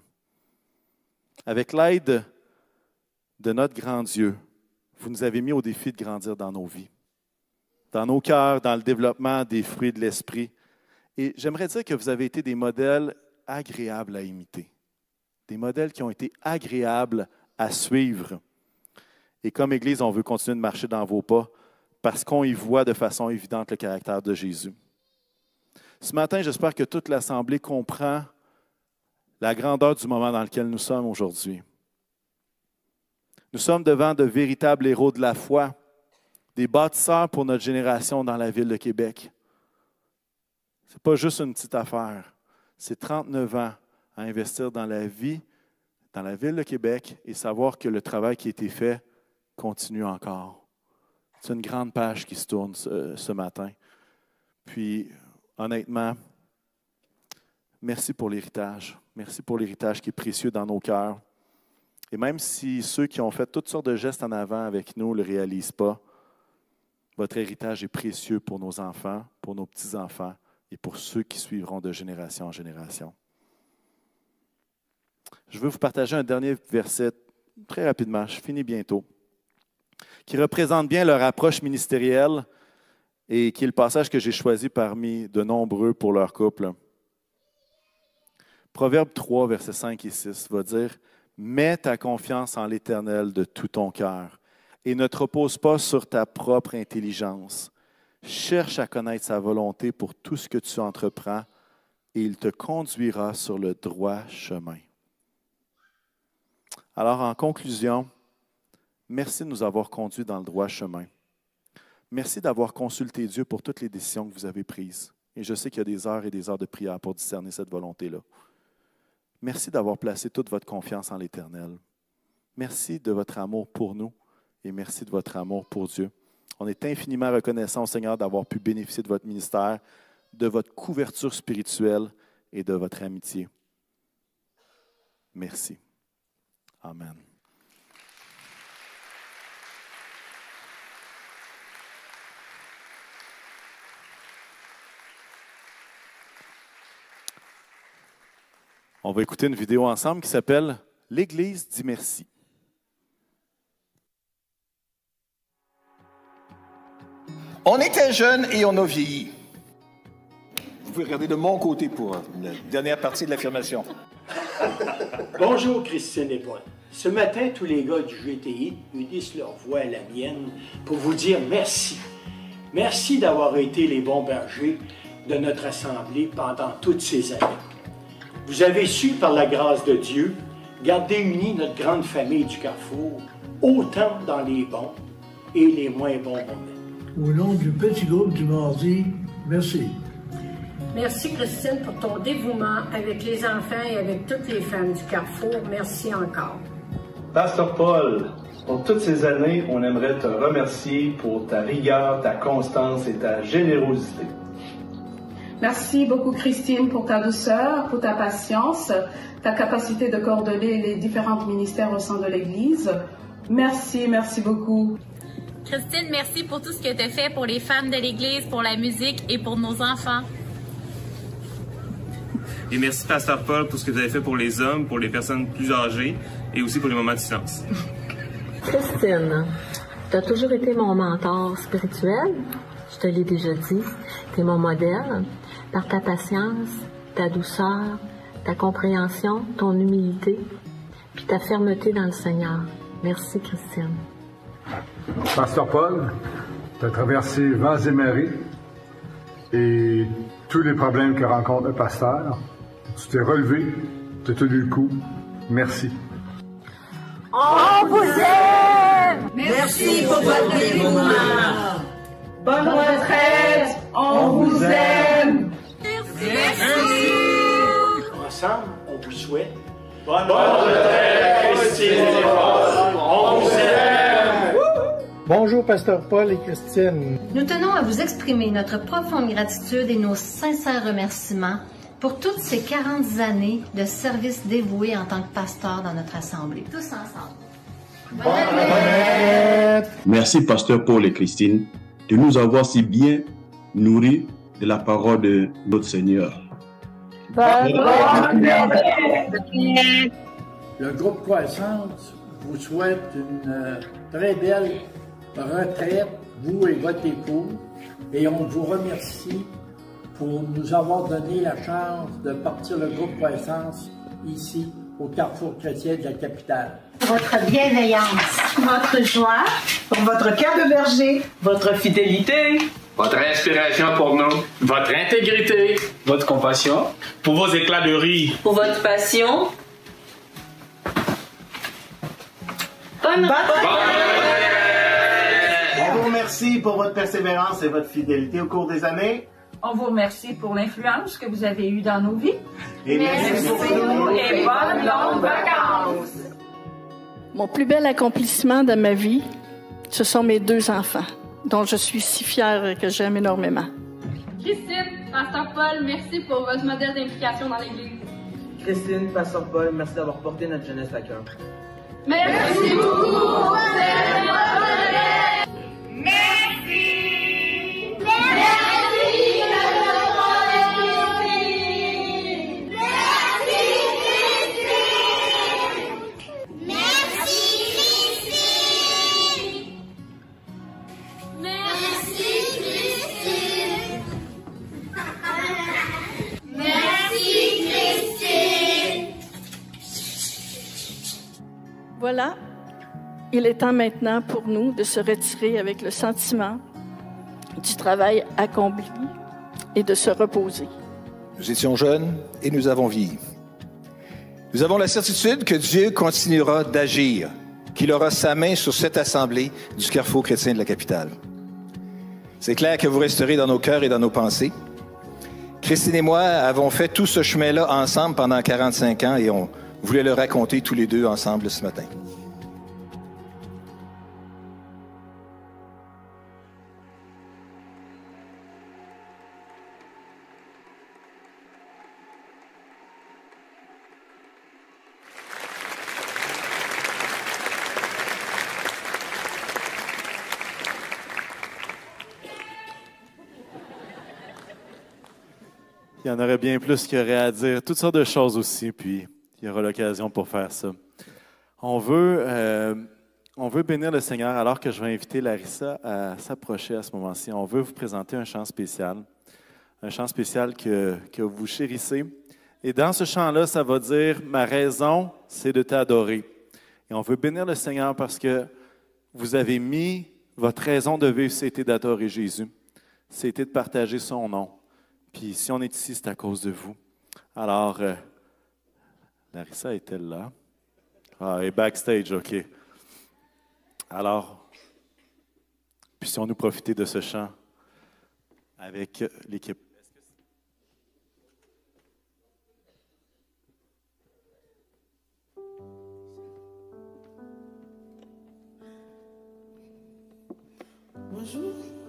Avec l'aide de notre grand Dieu, vous nous avez mis au défi de grandir dans nos vies, dans nos cœurs, dans le développement des fruits de l'esprit. Et j'aimerais dire que vous avez été des modèles agréables à imiter, des modèles qui ont été agréables à suivre. Et comme Église, on veut continuer de marcher dans vos pas parce qu'on y voit de façon évidente le caractère de Jésus. Ce matin, j'espère que toute l'Assemblée comprend la grandeur du moment dans lequel nous sommes aujourd'hui. Nous sommes devant de véritables héros de la foi, des bâtisseurs pour notre génération dans la ville de Québec. Ce n'est pas juste une petite affaire. C'est 39 ans à investir dans la vie, dans la ville de Québec et savoir que le travail qui a été fait continue encore. C'est une grande page qui se tourne ce, ce matin. Puis, honnêtement, merci pour l'héritage. Merci pour l'héritage qui est précieux dans nos cœurs. Et même si ceux qui ont fait toutes sortes de gestes en avant avec nous ne le réalisent pas, votre héritage est précieux pour nos enfants, pour nos petits-enfants et pour ceux qui suivront de génération en génération. Je veux vous partager un dernier verset très rapidement, je finis bientôt, qui représente bien leur approche ministérielle et qui est le passage que j'ai choisi parmi de nombreux pour leur couple. Proverbe 3, versets 5 et 6 va dire Mets ta confiance en l'Éternel de tout ton cœur et ne te repose pas sur ta propre intelligence. Cherche à connaître sa volonté pour tout ce que tu entreprends et il te conduira sur le droit chemin. Alors, en conclusion, merci de nous avoir conduits dans le droit chemin. Merci d'avoir consulté Dieu pour toutes les décisions que vous avez prises. Et je sais qu'il y a des heures et des heures de prière pour discerner cette volonté-là. Merci d'avoir placé toute votre confiance en l'Éternel. Merci de votre amour pour nous et merci de votre amour pour Dieu. On est infiniment reconnaissant au Seigneur d'avoir pu bénéficier de votre ministère, de votre couverture spirituelle et de votre amitié. Merci. Amen. On va écouter une vidéo ensemble qui s'appelle L'Église dit merci. On était jeunes et on a vieilli. Vous pouvez regarder de mon côté pour la dernière partie de l'affirmation. Bonjour Christine et Paul. Ce matin, tous les gars du GTI unissent leur voix à la mienne pour vous dire merci. Merci d'avoir été les bons bergers de notre Assemblée pendant toutes ces années. Vous avez su, par la grâce de Dieu, garder unie notre grande famille du Carrefour, autant dans les bons et les moins bons moments. Au nom du petit groupe du mardi, merci. Merci Christine pour ton dévouement avec les enfants et avec toutes les femmes du Carrefour. Merci encore. Pasteur Paul, pour toutes ces années, on aimerait te remercier pour ta rigueur, ta constance et ta générosité. Merci beaucoup Christine pour ta douceur, pour ta patience, ta capacité de coordonner les différents ministères au sein de l'Église. Merci, merci beaucoup. Christine, merci pour tout ce que tu as fait pour les femmes de l'Église, pour la musique et pour nos enfants. Et merci, Pasteur Paul, pour ce que vous avez fait pour les hommes, pour les personnes plus âgées et aussi pour les moments de silence. Christine, tu as toujours été mon mentor spirituel. Je te l'ai déjà dit. Tu es mon modèle par ta patience, ta douceur, ta compréhension, ton humilité, puis ta fermeté dans le Seigneur. Merci, Christine. Pasteur Paul, tu as traversé vents et marées et tous les problèmes que rencontre un pasteur. Tu t'es relevé, tu as tenu le coup. Merci. On vous aime! Merci pour votre dévouement. Bonne retraite, on vous aime. Merci. Ensemble, on vous souhaite? Bonne, retraite, Christine et Paul. On vous aime. Bonjour, Pasteur Paul et Christine. Nous tenons à vous exprimer notre profonde gratitude et nos sincères remerciements pour toutes ces 40 années de service dévoué en tant que pasteur dans notre assemblée. Tous ensemble. Bonne. Merci, Pasteur Paul et Christine, de nous avoir si bien nourris de la parole de notre Seigneur. Le groupe Croissance vous souhaite une euh, très belle retraite, vous et votre époux, et on vous remercie pour nous avoir donné la chance de partir le groupe Croissance ici au Carrefour chrétien de la capitale. Votre bienveillance, votre joie, pour votre cœur de berger, votre fidélité, votre inspiration pour nous, votre intégrité, votre compassion, pour vos éclats de rire, pour votre passion. Bonne, On vous remercie pour votre persévérance et votre fidélité au cours des années. On vous remercie pour l'influence que vous avez eue dans nos vies. Et merci, merci beaucoup et bonnes longues vacances. Mon plus bel accomplissement de ma vie, ce sont mes deux enfants, dont je suis si fière et que j'aime énormément. Christine, Pasteur Paul, merci pour votre modèle d'implication dans l'Église. Christine, Pasteur Paul, merci d'avoir porté notre jeunesse à cœur. Merci beaucoup. Merci. Voilà, il est temps maintenant pour nous de se retirer avec le sentiment du travail accompli et de se reposer. Nous étions jeunes et nous avons vieilli. Nous avons la certitude que Dieu continuera d'agir, qu'il aura sa main sur cette assemblée du Carrefour chrétien de la capitale. C'est clair que vous resterez dans nos cœurs et dans nos pensées. Christine et moi avons fait tout ce chemin-là ensemble pendant 45 ans et on voulait le raconter tous les deux ensemble ce matin. Il y en aurait bien plus qu'il y aurait à dire, toutes sortes de choses aussi, puis il y aura l'occasion pour faire ça. On veut, euh, on veut bénir le Seigneur alors que je vais inviter Larissa à s'approcher à ce moment-ci. On veut vous présenter un chant spécial, un chant spécial que, que vous chérissez. Et dans ce chant-là, ça va dire Ma raison, c'est de t'adorer. Et on veut bénir le Seigneur parce que vous avez mis votre raison de vivre, c'était d'adorer Jésus, c'était de partager son nom. Puis si on est ici, c'est à cause de vous. Alors, euh, Larissa est-elle là? Ah, elle est backstage, OK. Alors, puissions-nous profiter de ce chant avec l'équipe? Bonjour.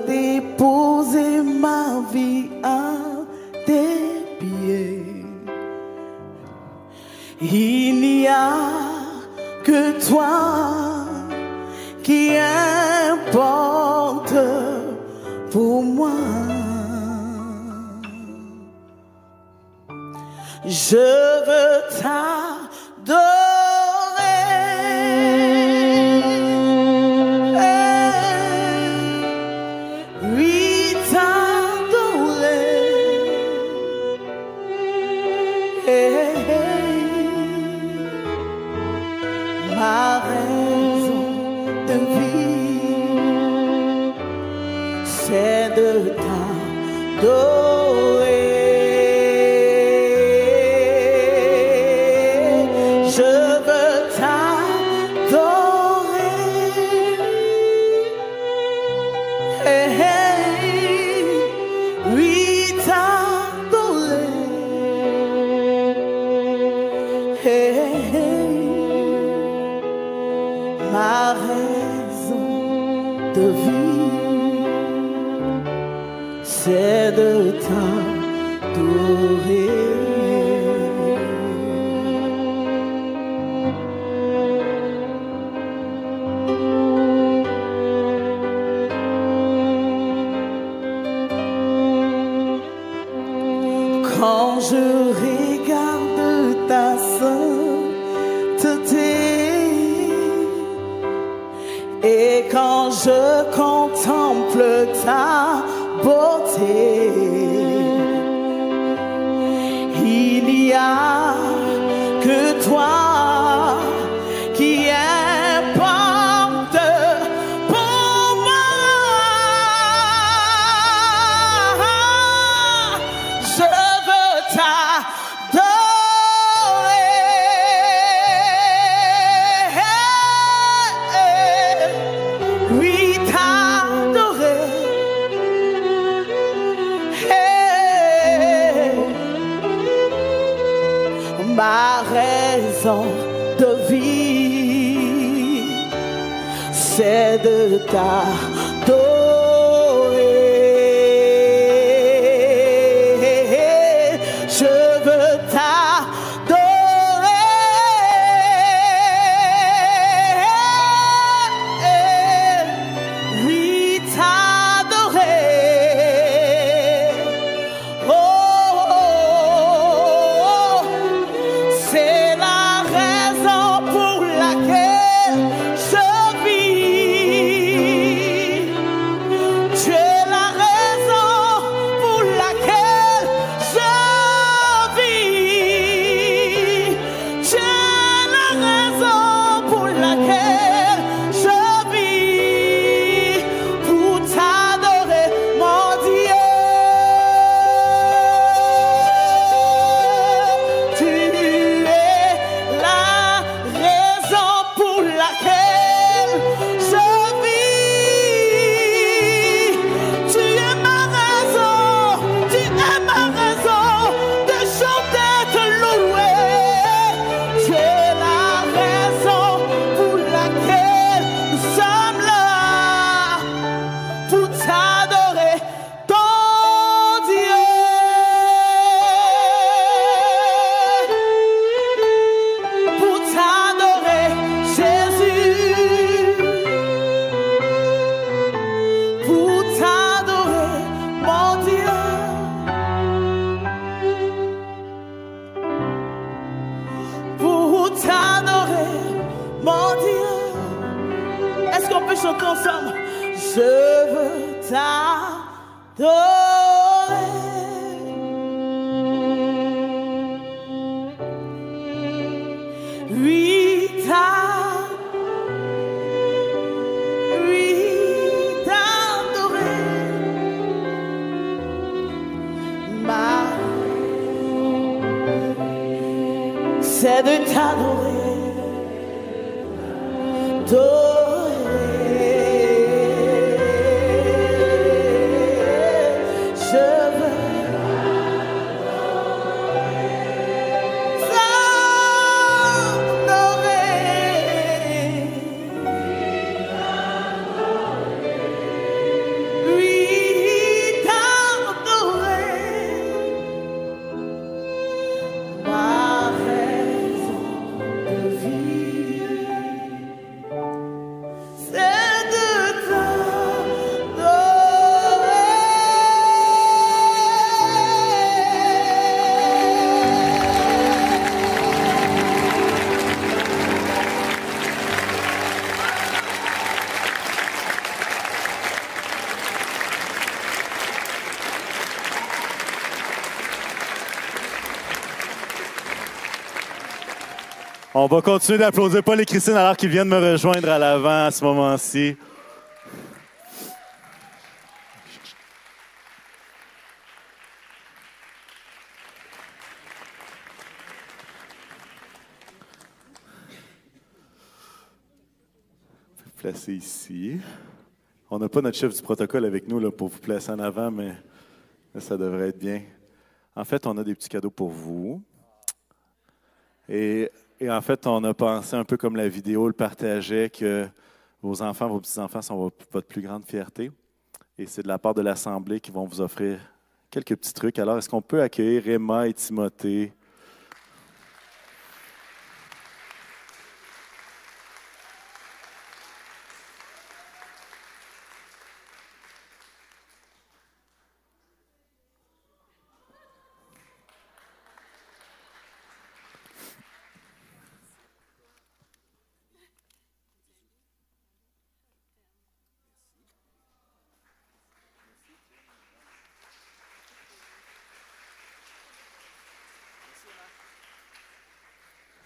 Déposer ma vie à tes pieds. Il n'y a que toi qui importe pour moi. Je veux t'adorer. On va continuer d'applaudir Paul et Christine alors qu'ils viennent me rejoindre à l'avant à ce moment-ci. Placer ici. On n'a pas notre chef du protocole avec nous là, pour vous placer en avant, mais ça devrait être bien. En fait, on a des petits cadeaux pour vous. Et, et en fait, on a pensé un peu comme la vidéo le partageait, que vos enfants, vos petits-enfants sont vo- votre plus grande fierté. Et c'est de la part de l'Assemblée qui vont vous offrir quelques petits trucs. Alors, est-ce qu'on peut accueillir Emma et Timothée?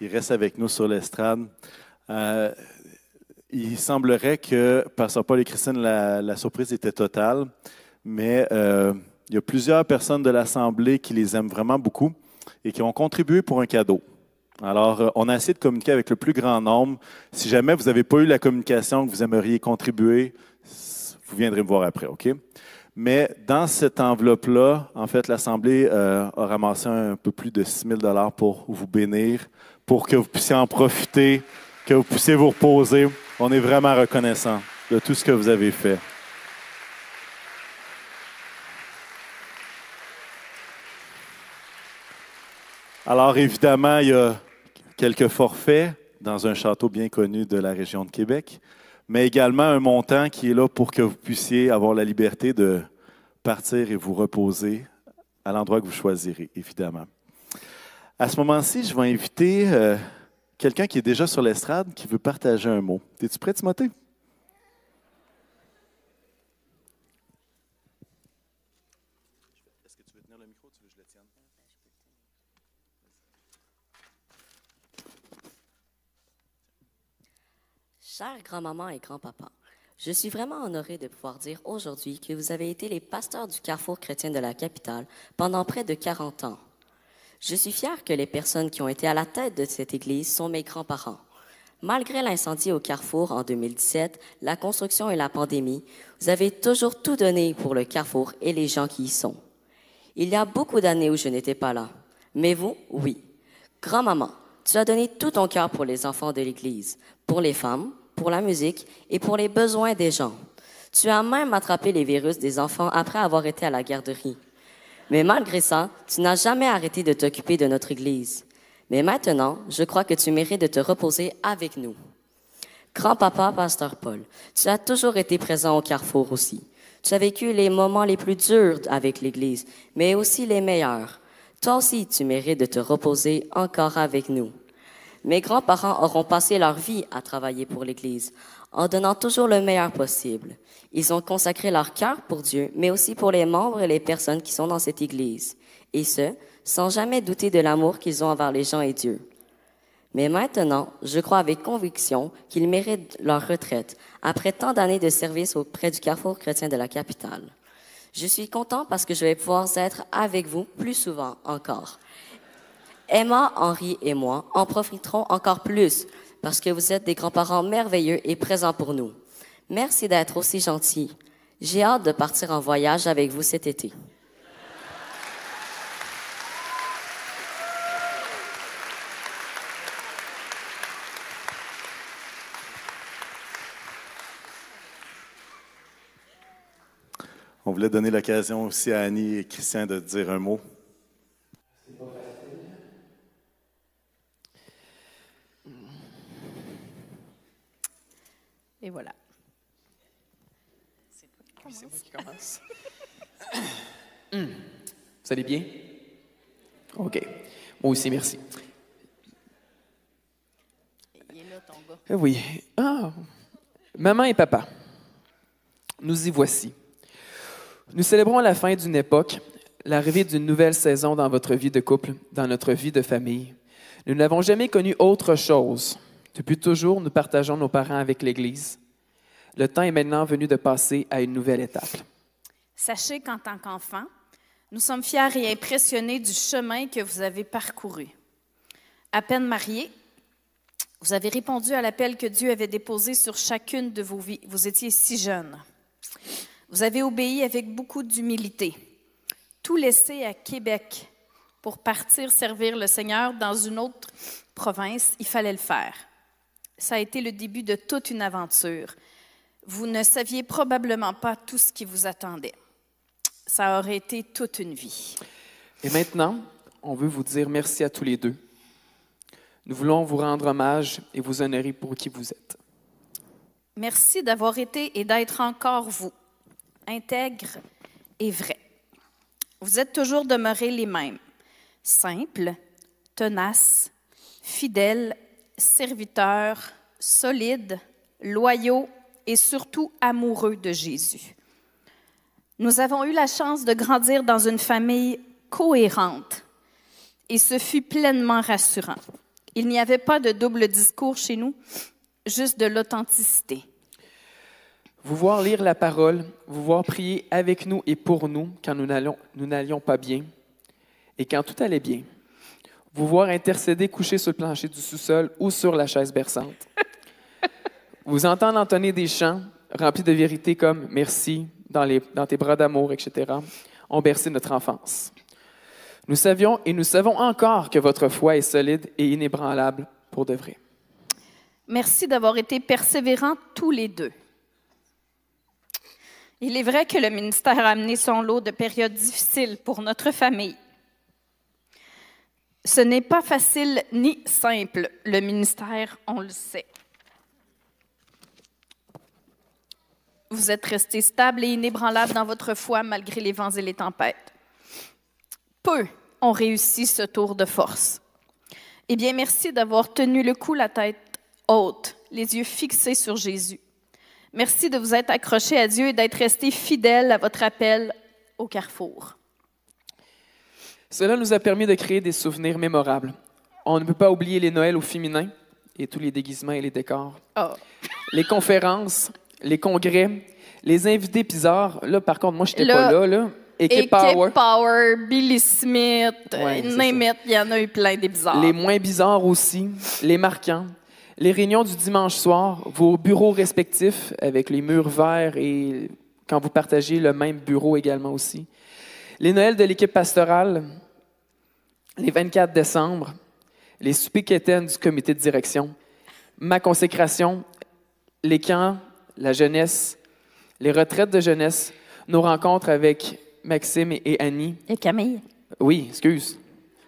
Il reste avec nous sur l'estrade. Euh, il semblerait que, Pasteur Paul et Christine, la, surprise était totale, mais euh, il y a plusieurs personnes de l'Assemblée qui les aiment vraiment beaucoup et qui ont contribué pour un cadeau. Alors, euh, on a essayé de communiquer avec le plus grand nombre. Si jamais vous n'avez pas eu la communication que vous aimeriez contribuer, vous viendrez me voir après, OK? Mais dans cette enveloppe-là, en fait, l'Assemblée a ramassé un peu plus de 6 000 pour vous bénir, pour que vous puissiez en profiter, que vous puissiez vous reposer. On est vraiment reconnaissant de tout ce que vous avez fait. Alors évidemment, il y a quelques forfaits dans un château bien connu de la région de Québec, mais également un montant qui est là pour que vous puissiez avoir la liberté de partir et vous reposer à l'endroit que vous choisirez, évidemment. À ce moment-ci, je vais inviter euh, quelqu'un qui est déjà sur l'estrade qui veut partager un mot. Es-tu prêt, Timothée? Chère grand-maman et grand-papa, je suis vraiment honorée de pouvoir dire aujourd'hui que vous avez été les pasteurs du Carrefour chrétien de la capitale pendant près de 40 ans. Je suis fière que les personnes qui ont été à la tête de cette église sont mes grands-parents. Malgré l'incendie au Carrefour en 2017, la construction et la pandémie, vous avez toujours tout donné pour le Carrefour et les gens qui y sont. Il y a beaucoup d'années où je n'étais pas là. Mais vous, oui. Grand-maman, tu as donné tout ton cœur pour les enfants de l'Église, pour les femmes, pour la musique et pour les besoins des gens. Tu as même attrapé les virus des enfants après avoir été à la garderie. Mais malgré ça, tu n'as jamais arrêté de t'occuper de notre Église. Mais maintenant, je crois que tu mérites de te reposer avec nous. Grand-papa, pasteur Paul, tu as toujours été présent au carrefour aussi. Tu as vécu les moments les plus durs avec l'Église, mais aussi les meilleurs. Toi aussi, tu mérites de te reposer encore avec nous. Mes grands-parents auront passé leur vie à travailler pour l'Église, en donnant toujours le meilleur possible. Ils ont consacré leur cœur pour Dieu, mais aussi pour les membres et les personnes qui sont dans cette Église, et ce, sans jamais douter de l'amour qu'ils ont envers les gens et Dieu. Mais maintenant, je crois avec conviction qu'ils méritent leur retraite après tant d'années de service auprès du carrefour chrétien de la capitale. Je suis content parce que je vais pouvoir être avec vous plus souvent encore. Emma, Henri et moi en profiterons encore plus parce que vous êtes des grands-parents merveilleux et présents pour nous. Merci d'être aussi gentils. J'ai hâte de partir en voyage avec vous cet été. On voulait donner l'occasion aussi à Annie et Christian de dire un mot. Et voilà. C'est moi qui commence. Hum. Vous allez bien? OK. Moi aussi, merci. Il est là, ton gars. Euh, Oui. Ah. Maman et papa, nous y voici. Nous célébrons la fin d'une époque, l'arrivée d'une nouvelle saison dans votre vie de couple, dans notre vie de famille. Nous n'avons jamais connu autre chose. Depuis toujours, nous partageons nos parents avec l'Église. Le temps est maintenant venu de passer à une nouvelle étape. Sachez qu'en tant qu'enfant, nous sommes fiers et impressionnés du chemin que vous avez parcouru. À peine mariés, vous avez répondu à l'appel que Dieu avait déposé sur chacune de vos vies. Vous étiez si jeunes. Vous avez obéi avec beaucoup d'humilité. Tout laissé à Québec pour partir servir le Seigneur dans une autre province, il fallait le faire. Ça a été le début de toute une aventure. Vous ne saviez probablement pas tout ce qui vous attendait. Ça aurait été toute une vie. Et maintenant, on veut vous dire merci à tous les deux. Nous voulons vous rendre hommage et vous honorer pour qui vous êtes. Merci d'avoir été et d'être encore vous, intègre et vrai. Vous êtes toujours demeurés les mêmes, simples, tenaces, fidèles, serviteurs, solides, loyaux et surtout amoureux de Jésus. Nous avons eu la chance de grandir dans une famille cohérente et ce fut pleinement rassurant. Il n'y avait pas de double discours chez nous, juste de l'authenticité. Vous voir lire la parole, vous voir prier avec nous et pour nous quand nous n'allions, pas bien et quand tout allait bien. Vous voir intercéder couché sur le plancher du sous-sol ou sur la chaise berçante. vous entendre entonner des chants remplis de vérités comme merci dans, les, dans tes bras d'amour, etc., ont bercé notre enfance. Nous savions et nous savons encore que votre foi est solide et inébranlable pour de vrai. Merci d'avoir été persévérants tous les deux. Il est vrai que le ministère a amené son lot de périodes difficiles pour notre famille. Ce n'est pas facile ni simple, le ministère, on le sait. Vous êtes resté stable et inébranlable dans votre foi malgré les vents et les tempêtes. Peu ont réussi ce tour de force. Eh bien, merci d'avoir tenu le coup, la tête haute, les yeux fixés sur Jésus. Merci de vous être accroché à Dieu et d'être resté fidèle à votre appel au carrefour. Cela nous a permis de créer des souvenirs mémorables. On ne peut pas oublier les Noëls au féminin et tous les déguisements et les décors. Oh. Les conférences, les congrès, les invités bizarres. Là, par contre, moi, je n'étais Là, pas là. là. Équipe Power. Power, Billy Smith, Ouais, c'est name it, il y en a eu plein des bizarres. Les moins bizarres aussi, les marquants. Les réunions du dimanche soir, vos bureaux respectifs avec les murs verts et quand vous partagez le même bureau également aussi. Les Noëls de l'équipe pastorale, les 24 décembre, les soupers quétaines du comité de direction, ma consécration, les camps, la jeunesse, les retraites de jeunesse, nos rencontres avec Maxime et Annie. Et Camille. Oui, excuse.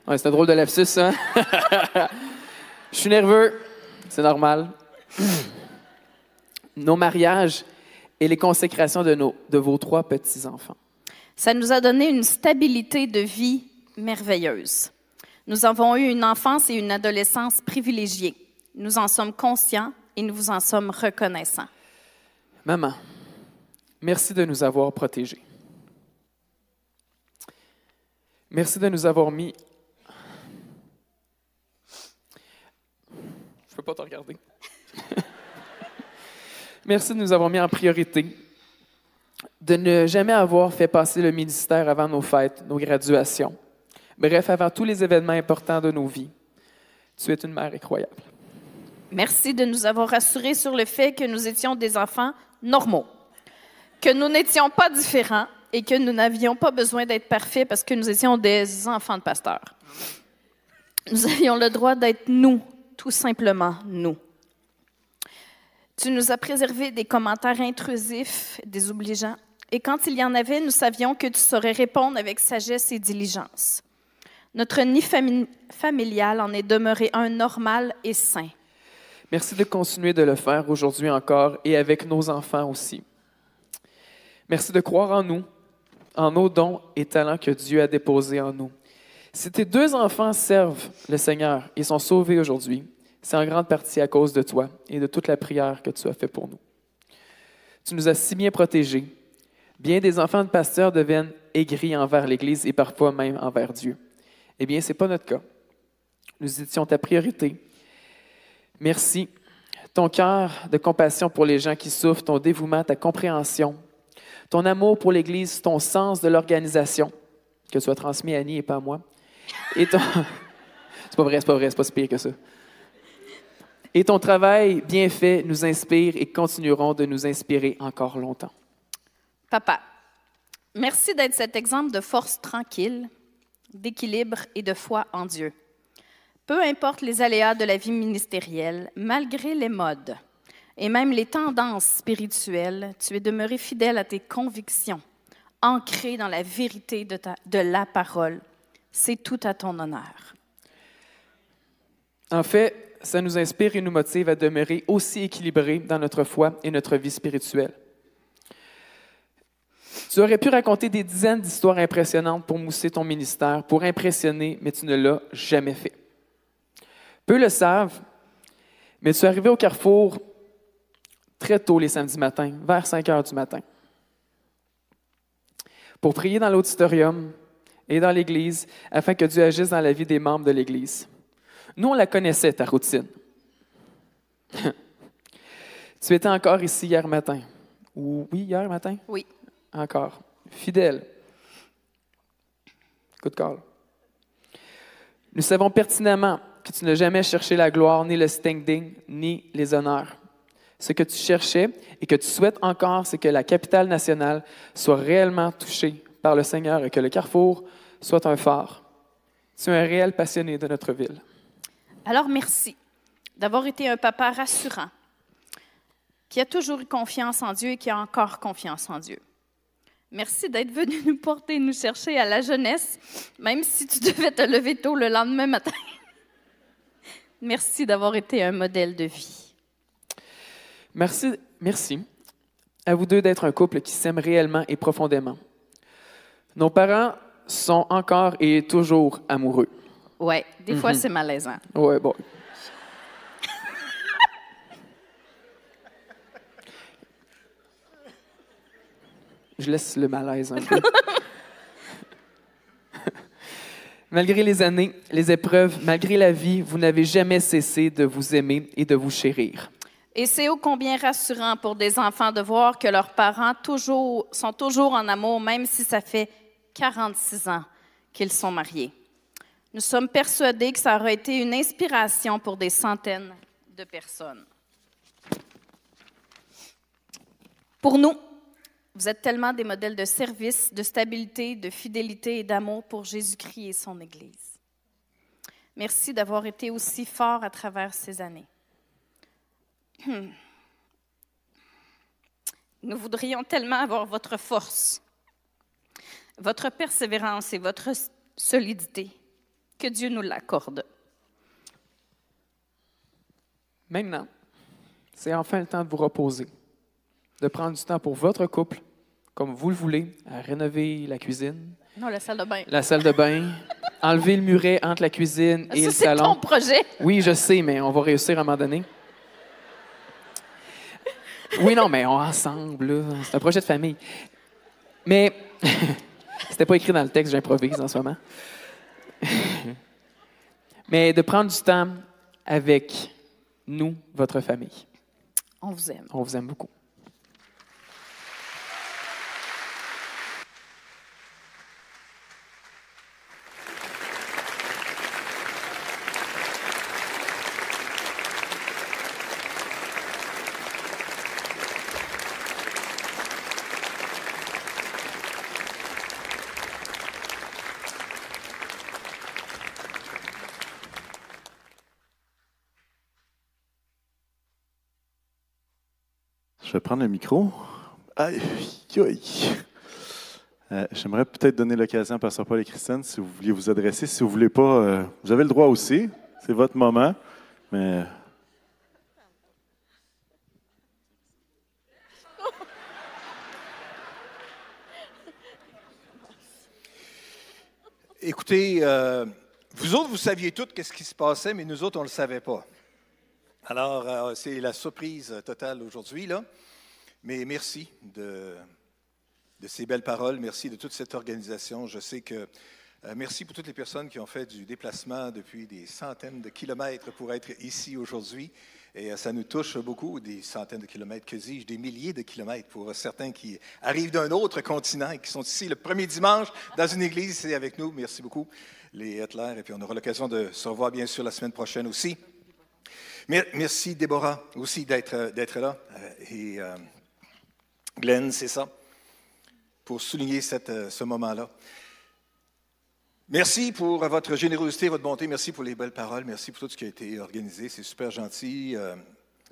Ouais, c'est un drôle de lapsus, ça. Je suis nerveux. C'est normal. Nos mariages et les consécrations de, nos, de vos trois petits-enfants. Ça nous a donné une stabilité de vie merveilleuse. Nous avons eu une enfance et une adolescence privilégiées. Nous en sommes conscients et nous vous en sommes reconnaissants. Maman, merci de nous avoir protégés. Merci de nous avoir mis. Je peux pas te regarder. merci de nous avoir mis en priorité. De ne jamais avoir fait passer le ministère avant nos fêtes, nos graduations. Bref, avant tous les événements importants de nos vies. Tu es une mère incroyable. Merci de nous avoir rassurés sur le fait que nous étions des enfants normaux, que nous n'étions pas différents et que nous n'avions pas besoin d'être parfaits parce que nous étions des enfants de pasteurs. Nous avions le droit d'être nous, tout simplement nous. Tu nous as préservé des commentaires intrusifs, désobligeants, et quand il y en avait, nous savions que tu saurais répondre avec sagesse et diligence. Notre nid fami- familial en est demeuré un normal et sain. Merci de continuer de le faire aujourd'hui encore et avec nos enfants aussi. Merci de croire en nous, en nos dons et talents que Dieu a déposés en nous. Si tes deux enfants servent le Seigneur et sont sauvés aujourd'hui, c'est en grande partie à cause de toi et de toute la prière que tu as fait pour nous. Tu nous as si bien protégés. Bien des enfants de pasteurs deviennent aigris envers l'Église et parfois même envers Dieu. Eh bien, ce n'est pas notre cas. Nous étions ta priorité. Merci. Ton cœur de compassion pour les gens qui souffrent, ton dévouement, ta compréhension, ton amour pour l'Église, ton sens de l'organisation, que tu as transmis à Annie et pas à moi. Et ton... c'est pas vrai, c'est pas vrai, c'est pas si pire que ça. Et ton travail bien fait nous inspire et continueront de nous inspirer encore longtemps. Papa, merci d'être cet exemple de force tranquille, d'équilibre et de foi en Dieu. Peu importe les aléas de la vie ministérielle, malgré les modes et même les tendances spirituelles, tu es demeuré fidèle à tes convictions, ancré dans la vérité de, de la parole. C'est tout à ton honneur. En fait, ça nous inspire et nous motive à demeurer aussi équilibrés dans notre foi et notre vie spirituelle. Tu aurais pu raconter des dizaines d'histoires impressionnantes pour mousser ton ministère, pour impressionner, mais tu ne l'as jamais fait. Peu le savent, mais tu es arrivé au carrefour très tôt les samedis matins, vers 5 heures du matin, pour prier dans l'auditorium et dans l'Église, afin que Dieu agisse dans la vie des membres de l'Église. Nous, on la connaissait, ta routine. tu étais encore ici hier matin. Ou oui, hier matin? Oui. Encore. Fidèle. Good call. Nous savons pertinemment que tu n'as jamais cherché la gloire, ni le standing, ni les honneurs. Ce que tu cherchais et que tu souhaites encore, c'est que la capitale nationale soit réellement touchée par le Seigneur et que le carrefour soit un phare. Tu es un réel passionné de notre ville. Alors merci d'avoir été un papa rassurant, qui a toujours eu confiance en Dieu et qui a encore confiance en Dieu. Merci d'être venu nous porter, nous chercher à la jeunesse, même si tu devais te lever tôt le lendemain matin. Merci d'avoir été un modèle de vie. Merci, merci à vous deux d'être un couple qui s'aime réellement et profondément. Nos parents sont encore et toujours amoureux. Ouais, des fois Mhm. c'est malaisant. Ouais, bon. Je laisse le malaise un peu. malgré les années, les épreuves, malgré la vie, vous n'avez jamais cessé de vous aimer et de vous chérir. Et c'est ô combien rassurant pour des enfants de voir que leurs parents toujours, sont toujours en amour, même si ça fait 46 ans qu'ils sont mariés. Nous sommes persuadés que ça aurait été une inspiration pour des centaines de personnes. Pour nous, vous êtes tellement des modèles de service, de stabilité, de fidélité et d'amour pour Jésus-Christ et son Église. Merci d'avoir été aussi fort à travers ces années. Hmm. Nous voudrions tellement avoir votre force, votre persévérance et votre solidité. Que Dieu nous l'accorde. Maintenant, c'est enfin le temps de vous reposer, de prendre du temps pour votre couple, comme vous le voulez, à rénover la cuisine, Non, la salle de bain. la salle de bain, enlever le muret entre la cuisine et Ça, le c'est salon. ton projet. Oui, je sais, mais on va réussir à un moment donné. Oui, non, mais on ensemble. C'est un projet de famille. Mais c'était pas écrit dans le texte, j'improvise en ce moment. mais de prendre du temps avec nous, votre famille. On vous aime. On vous aime beaucoup. Le micro. Aïe, aïe. Euh, J'aimerais peut-être donner l'occasion à Pasteur Paul et Christine, si vous vouliez vous adresser. Si vous ne voulez pas, euh, vous avez le droit aussi. C'est votre moment. Mais Écoutez, euh, vous autres, vous saviez tout ce qui se passait, mais nous autres, on ne le savait pas. Alors, c'est la surprise totale aujourd'hui, là. Mais merci de, ces belles paroles. Merci de toute cette organisation. Je sais que. euh, merci pour toutes les personnes qui ont fait du déplacement depuis des centaines de kilomètres pour être ici aujourd'hui. Et euh, ça nous touche beaucoup, des centaines de kilomètres, que dis-je, des milliers de kilomètres pour certains qui arrivent d'un autre continent et qui sont ici le premier dimanche dans une église ici avec nous. Merci beaucoup, les Hitler. Et puis on aura l'occasion de se revoir, bien sûr, la semaine prochaine aussi. Mer- Merci, Déborah, aussi d'être euh, là. Euh, euh, Glenn, c'est ça, pour souligner cette, euh, ce moment-là. Merci pour votre générosité, votre bonté. Merci pour les belles paroles. Merci pour tout ce qui a été organisé. C'est super gentil. Euh,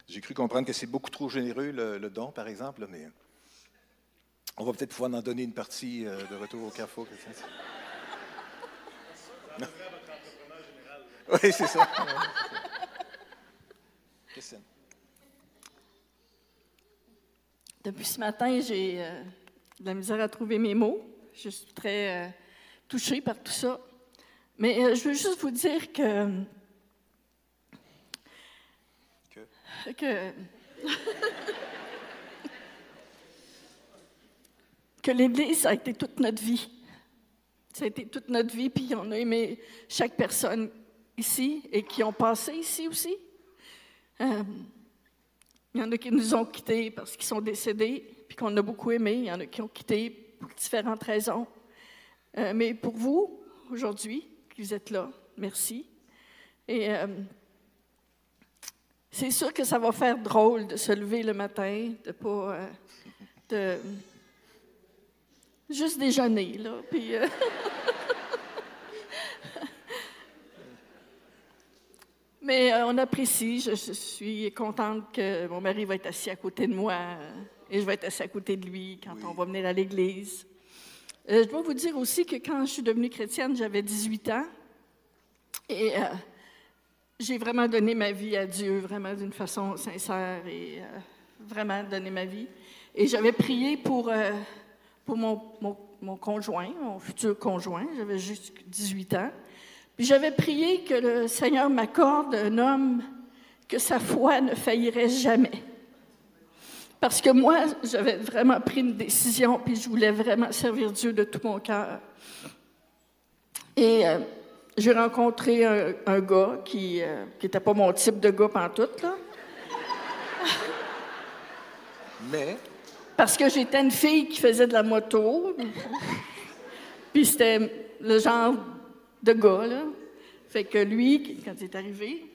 J'ai cru comprendre que c'est beaucoup trop généreux, le, le don, par exemple, mais on va peut-être pouvoir en donner une partie euh, de retour au Carrefour. Oui, c'est ça. Christiane. Depuis ce matin, j'ai euh, de la misère à trouver mes mots. Je suis très euh, touchée par tout ça. Mais euh, je veux juste vous dire que. que? que l'Église a été toute notre vie. Ça a été toute notre vie, puis on a aimé chaque personne ici et qui ont passé ici aussi. Il y en a qui nous ont quittés parce qu'ils sont décédés, puis qu'on a beaucoup aimé. Il y en a qui ont quitté pour différentes raisons. Euh, mais pour vous, aujourd'hui, qui vous êtes là, merci. Et euh, c'est sûr que ça va faire drôle de se lever le matin, de pas. euh, de juste déjeuner, là. Puis. Mais euh, on apprécie. Je, je suis contente que mon mari va être assis à côté de moi euh, et je vais être assis à côté de lui quand on va venir à l'église. Euh, je dois vous dire aussi que quand je suis devenue chrétienne, j'avais 18 ans. Et j'ai vraiment donné ma vie à Dieu, vraiment d'une façon sincère et vraiment donné ma vie. Et j'avais prié pour, pour mon, mon- mon conjoint, mon futur conjoint. J'avais juste 18 ans. J'avais prié que le Seigneur m'accorde un homme que sa foi ne faillirait jamais. Parce que moi, j'avais vraiment pris une décision, puis je voulais vraiment servir Dieu de tout mon cœur. Et euh, j'ai rencontré un, un gars qui n'était pas mon type de gars pantoute, là. Mais, Parce que j'étais une fille qui faisait de la moto. Puis c'était le genre de gars, là. Fait que lui, quand il est arrivé,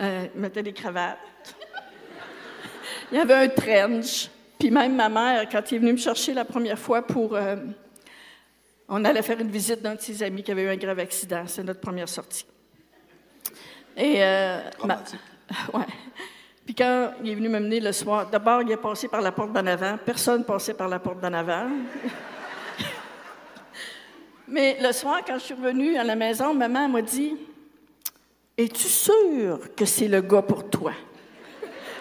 euh, il mettait des cravates. Il y avait un trench. Puis même ma mère, quand il est venu me chercher la première fois pour... euh, on allait faire une visite d'un de ses amis qui avait eu un grave accident. C'est notre première sortie. Et... euh, ma- ouais. Puis quand il est venu me mener le soir, d'abord, il est passé par la porte d'en avant. Personne passait par la porte d'en avant. Mais le soir, quand je suis revenue à la maison, maman m'a dit Es-tu sûre que c'est le gars pour toi?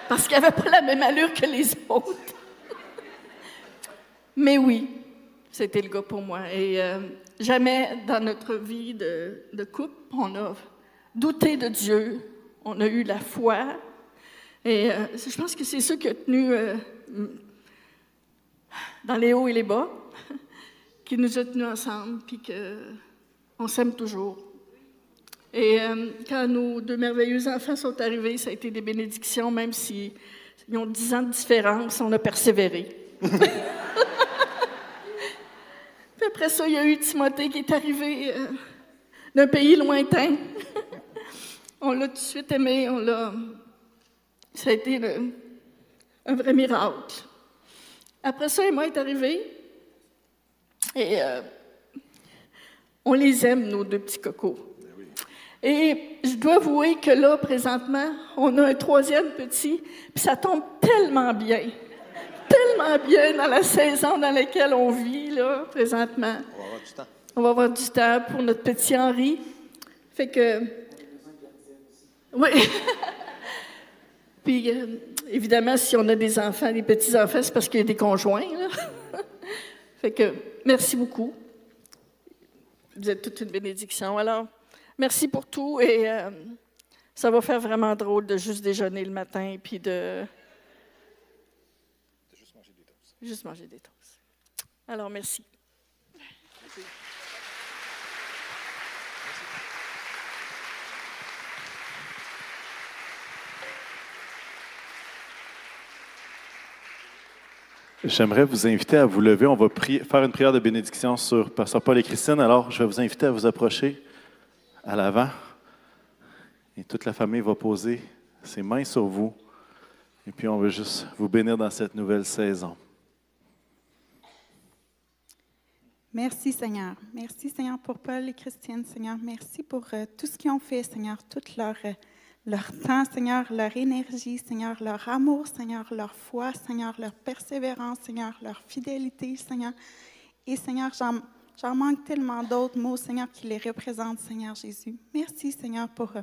Parce qu'il n'avait pas la même allure que les autres. Mais oui, c'était le gars pour moi. Et euh, jamais dans notre vie de, couple, on a douté de Dieu, on a eu la foi. Et euh, je pense que c'est ça qui a tenu euh, dans les hauts et les bas, qui nous a tenus ensemble, puis qu'on s'aime toujours. Et euh, quand nos deux merveilleux enfants sont arrivés, ça a été des bénédictions, même s'ils ont dix ans de différence, on a persévéré. Puis après ça, il y a eu Timothée qui est arrivé euh, d'un pays lointain. on l'a tout de suite aimé, on l'a. Ça a été le- un vrai miracle. Après ça, Emma est arrivée. Et euh, on les aime, nos deux petits cocos. Et je dois avouer que là, présentement, on a un troisième petit, puis ça tombe tellement bien, tellement bien dans la saison dans laquelle on vit, là, présentement. on va avoir du temps. On va avoir du temps pour notre petit Henri. Fait que. Oui. Puis, euh, évidemment, si on a des enfants, des petits-enfants, c'est parce qu'il y a des conjoints, là. fait que, merci beaucoup. Vous êtes toute une bénédiction. Alors, merci pour tout et euh, ça va faire vraiment drôle de juste déjeuner le matin puis de. Juste manger des toasts. Alors, merci. J'aimerais vous inviter à vous lever. On va prier- faire une prière de bénédiction sur Pasteur Paul et Christine. Alors, je vais vous inviter à vous approcher à l'avant. Et toute la famille va poser ses mains sur vous. Et puis, on veut juste vous bénir dans cette nouvelle saison. Merci Seigneur. Merci Seigneur pour Paul et Christiane, Seigneur. Merci pour euh, tout ce qu'ils ont fait, Seigneur, tout leur, euh, leur temps, Seigneur, leur énergie, Seigneur, leur amour, Seigneur, leur foi, Seigneur, leur persévérance, Seigneur, leur fidélité, Seigneur. Et Seigneur, j'en, manque tellement d'autres mots, Seigneur, qui les représentent, Seigneur Jésus. Merci Seigneur pour,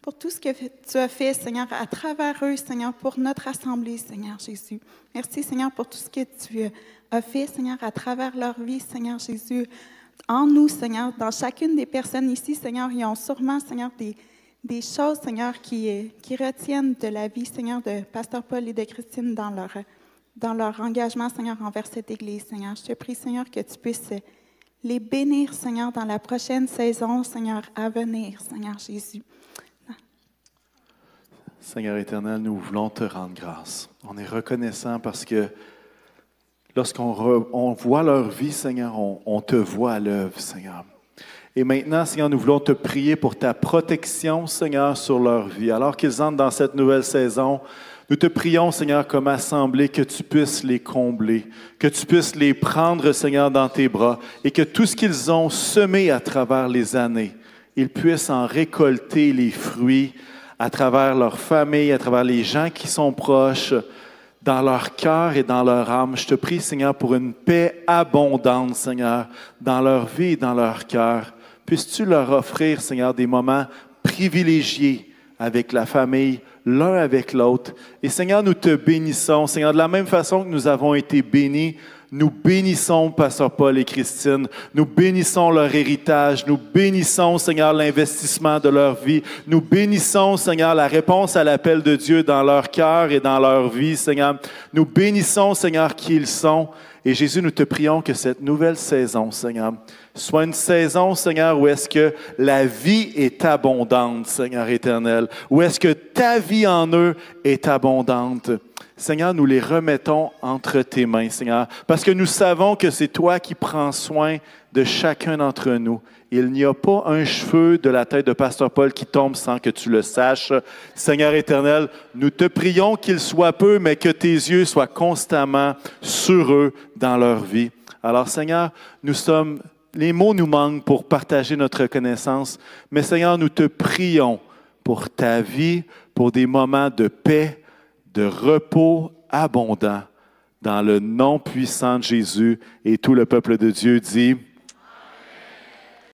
pour tout ce que tu as fait, Seigneur, à travers eux, Seigneur, pour notre assemblée, Seigneur Jésus. Merci, Seigneur, pour tout ce que tu as fait, Seigneur, à travers leur vie, Seigneur Jésus. En nous, Seigneur, dans chacune des personnes ici, Seigneur, ils ont sûrement, Seigneur, des, des choses, Seigneur, qui, retiennent de la vie, Seigneur, de Pasteur Paul et de Christine dans leur, engagement, Seigneur, envers cette Église, Seigneur. Je te prie, Seigneur, que tu puisses les bénir, Seigneur, dans la prochaine saison, Seigneur, à venir, Seigneur Jésus. Seigneur éternel, nous voulons te rendre grâce. On est reconnaissant parce que lorsqu'on voit leur vie, Seigneur, on, on te voit à l'œuvre, Seigneur. Et maintenant, Seigneur, nous voulons te prier pour ta protection, Seigneur, sur leur vie. Alors qu'ils entrent dans cette nouvelle saison, nous te prions, Seigneur, comme assemblée, que tu puisses les combler, que tu puisses les prendre, Seigneur, dans tes bras et que tout ce qu'ils ont semé à travers les années, ils puissent en récolter les fruits à travers leur famille, à travers les gens qui sont proches, dans leur cœur et dans leur âme. Je te prie, Seigneur, pour une paix abondante, Seigneur, dans leur vie et dans leur cœur. Puisses-tu leur offrir, Seigneur, des moments privilégiés avec la famille, l'un avec l'autre? Et Seigneur, nous te bénissons. Seigneur, de la même façon que nous avons été bénis, nous bénissons Pasteur Paul et Christine. Nous bénissons leur héritage. Nous bénissons, Seigneur, l'investissement de leur vie. Nous bénissons, Seigneur, la réponse à l'appel de Dieu dans leur cœur et dans leur vie, Seigneur. Nous bénissons, Seigneur, qui ils sont. Et Jésus, nous te prions que cette nouvelle saison, Seigneur, soit une saison, Seigneur, où est-ce que la vie est abondante, Seigneur éternel, où est-ce que ta vie en eux est abondante? Seigneur, nous les remettons entre tes mains, Seigneur, parce que nous savons que c'est toi qui prends soin de chacun d'entre nous. Il n'y a pas un cheveu de la tête de Pasteur Paul qui tombe sans que tu le saches. Seigneur éternel, nous te prions qu'il soit peu, mais que tes yeux soient constamment sur eux dans leur vie. Alors Seigneur, nous sommes, les mots nous manquent pour partager notre connaissance, mais Seigneur, nous te prions pour ta vie, pour des moments de paix, de repos abondant dans le nom puissant de Jésus et tout le peuple de Dieu dit,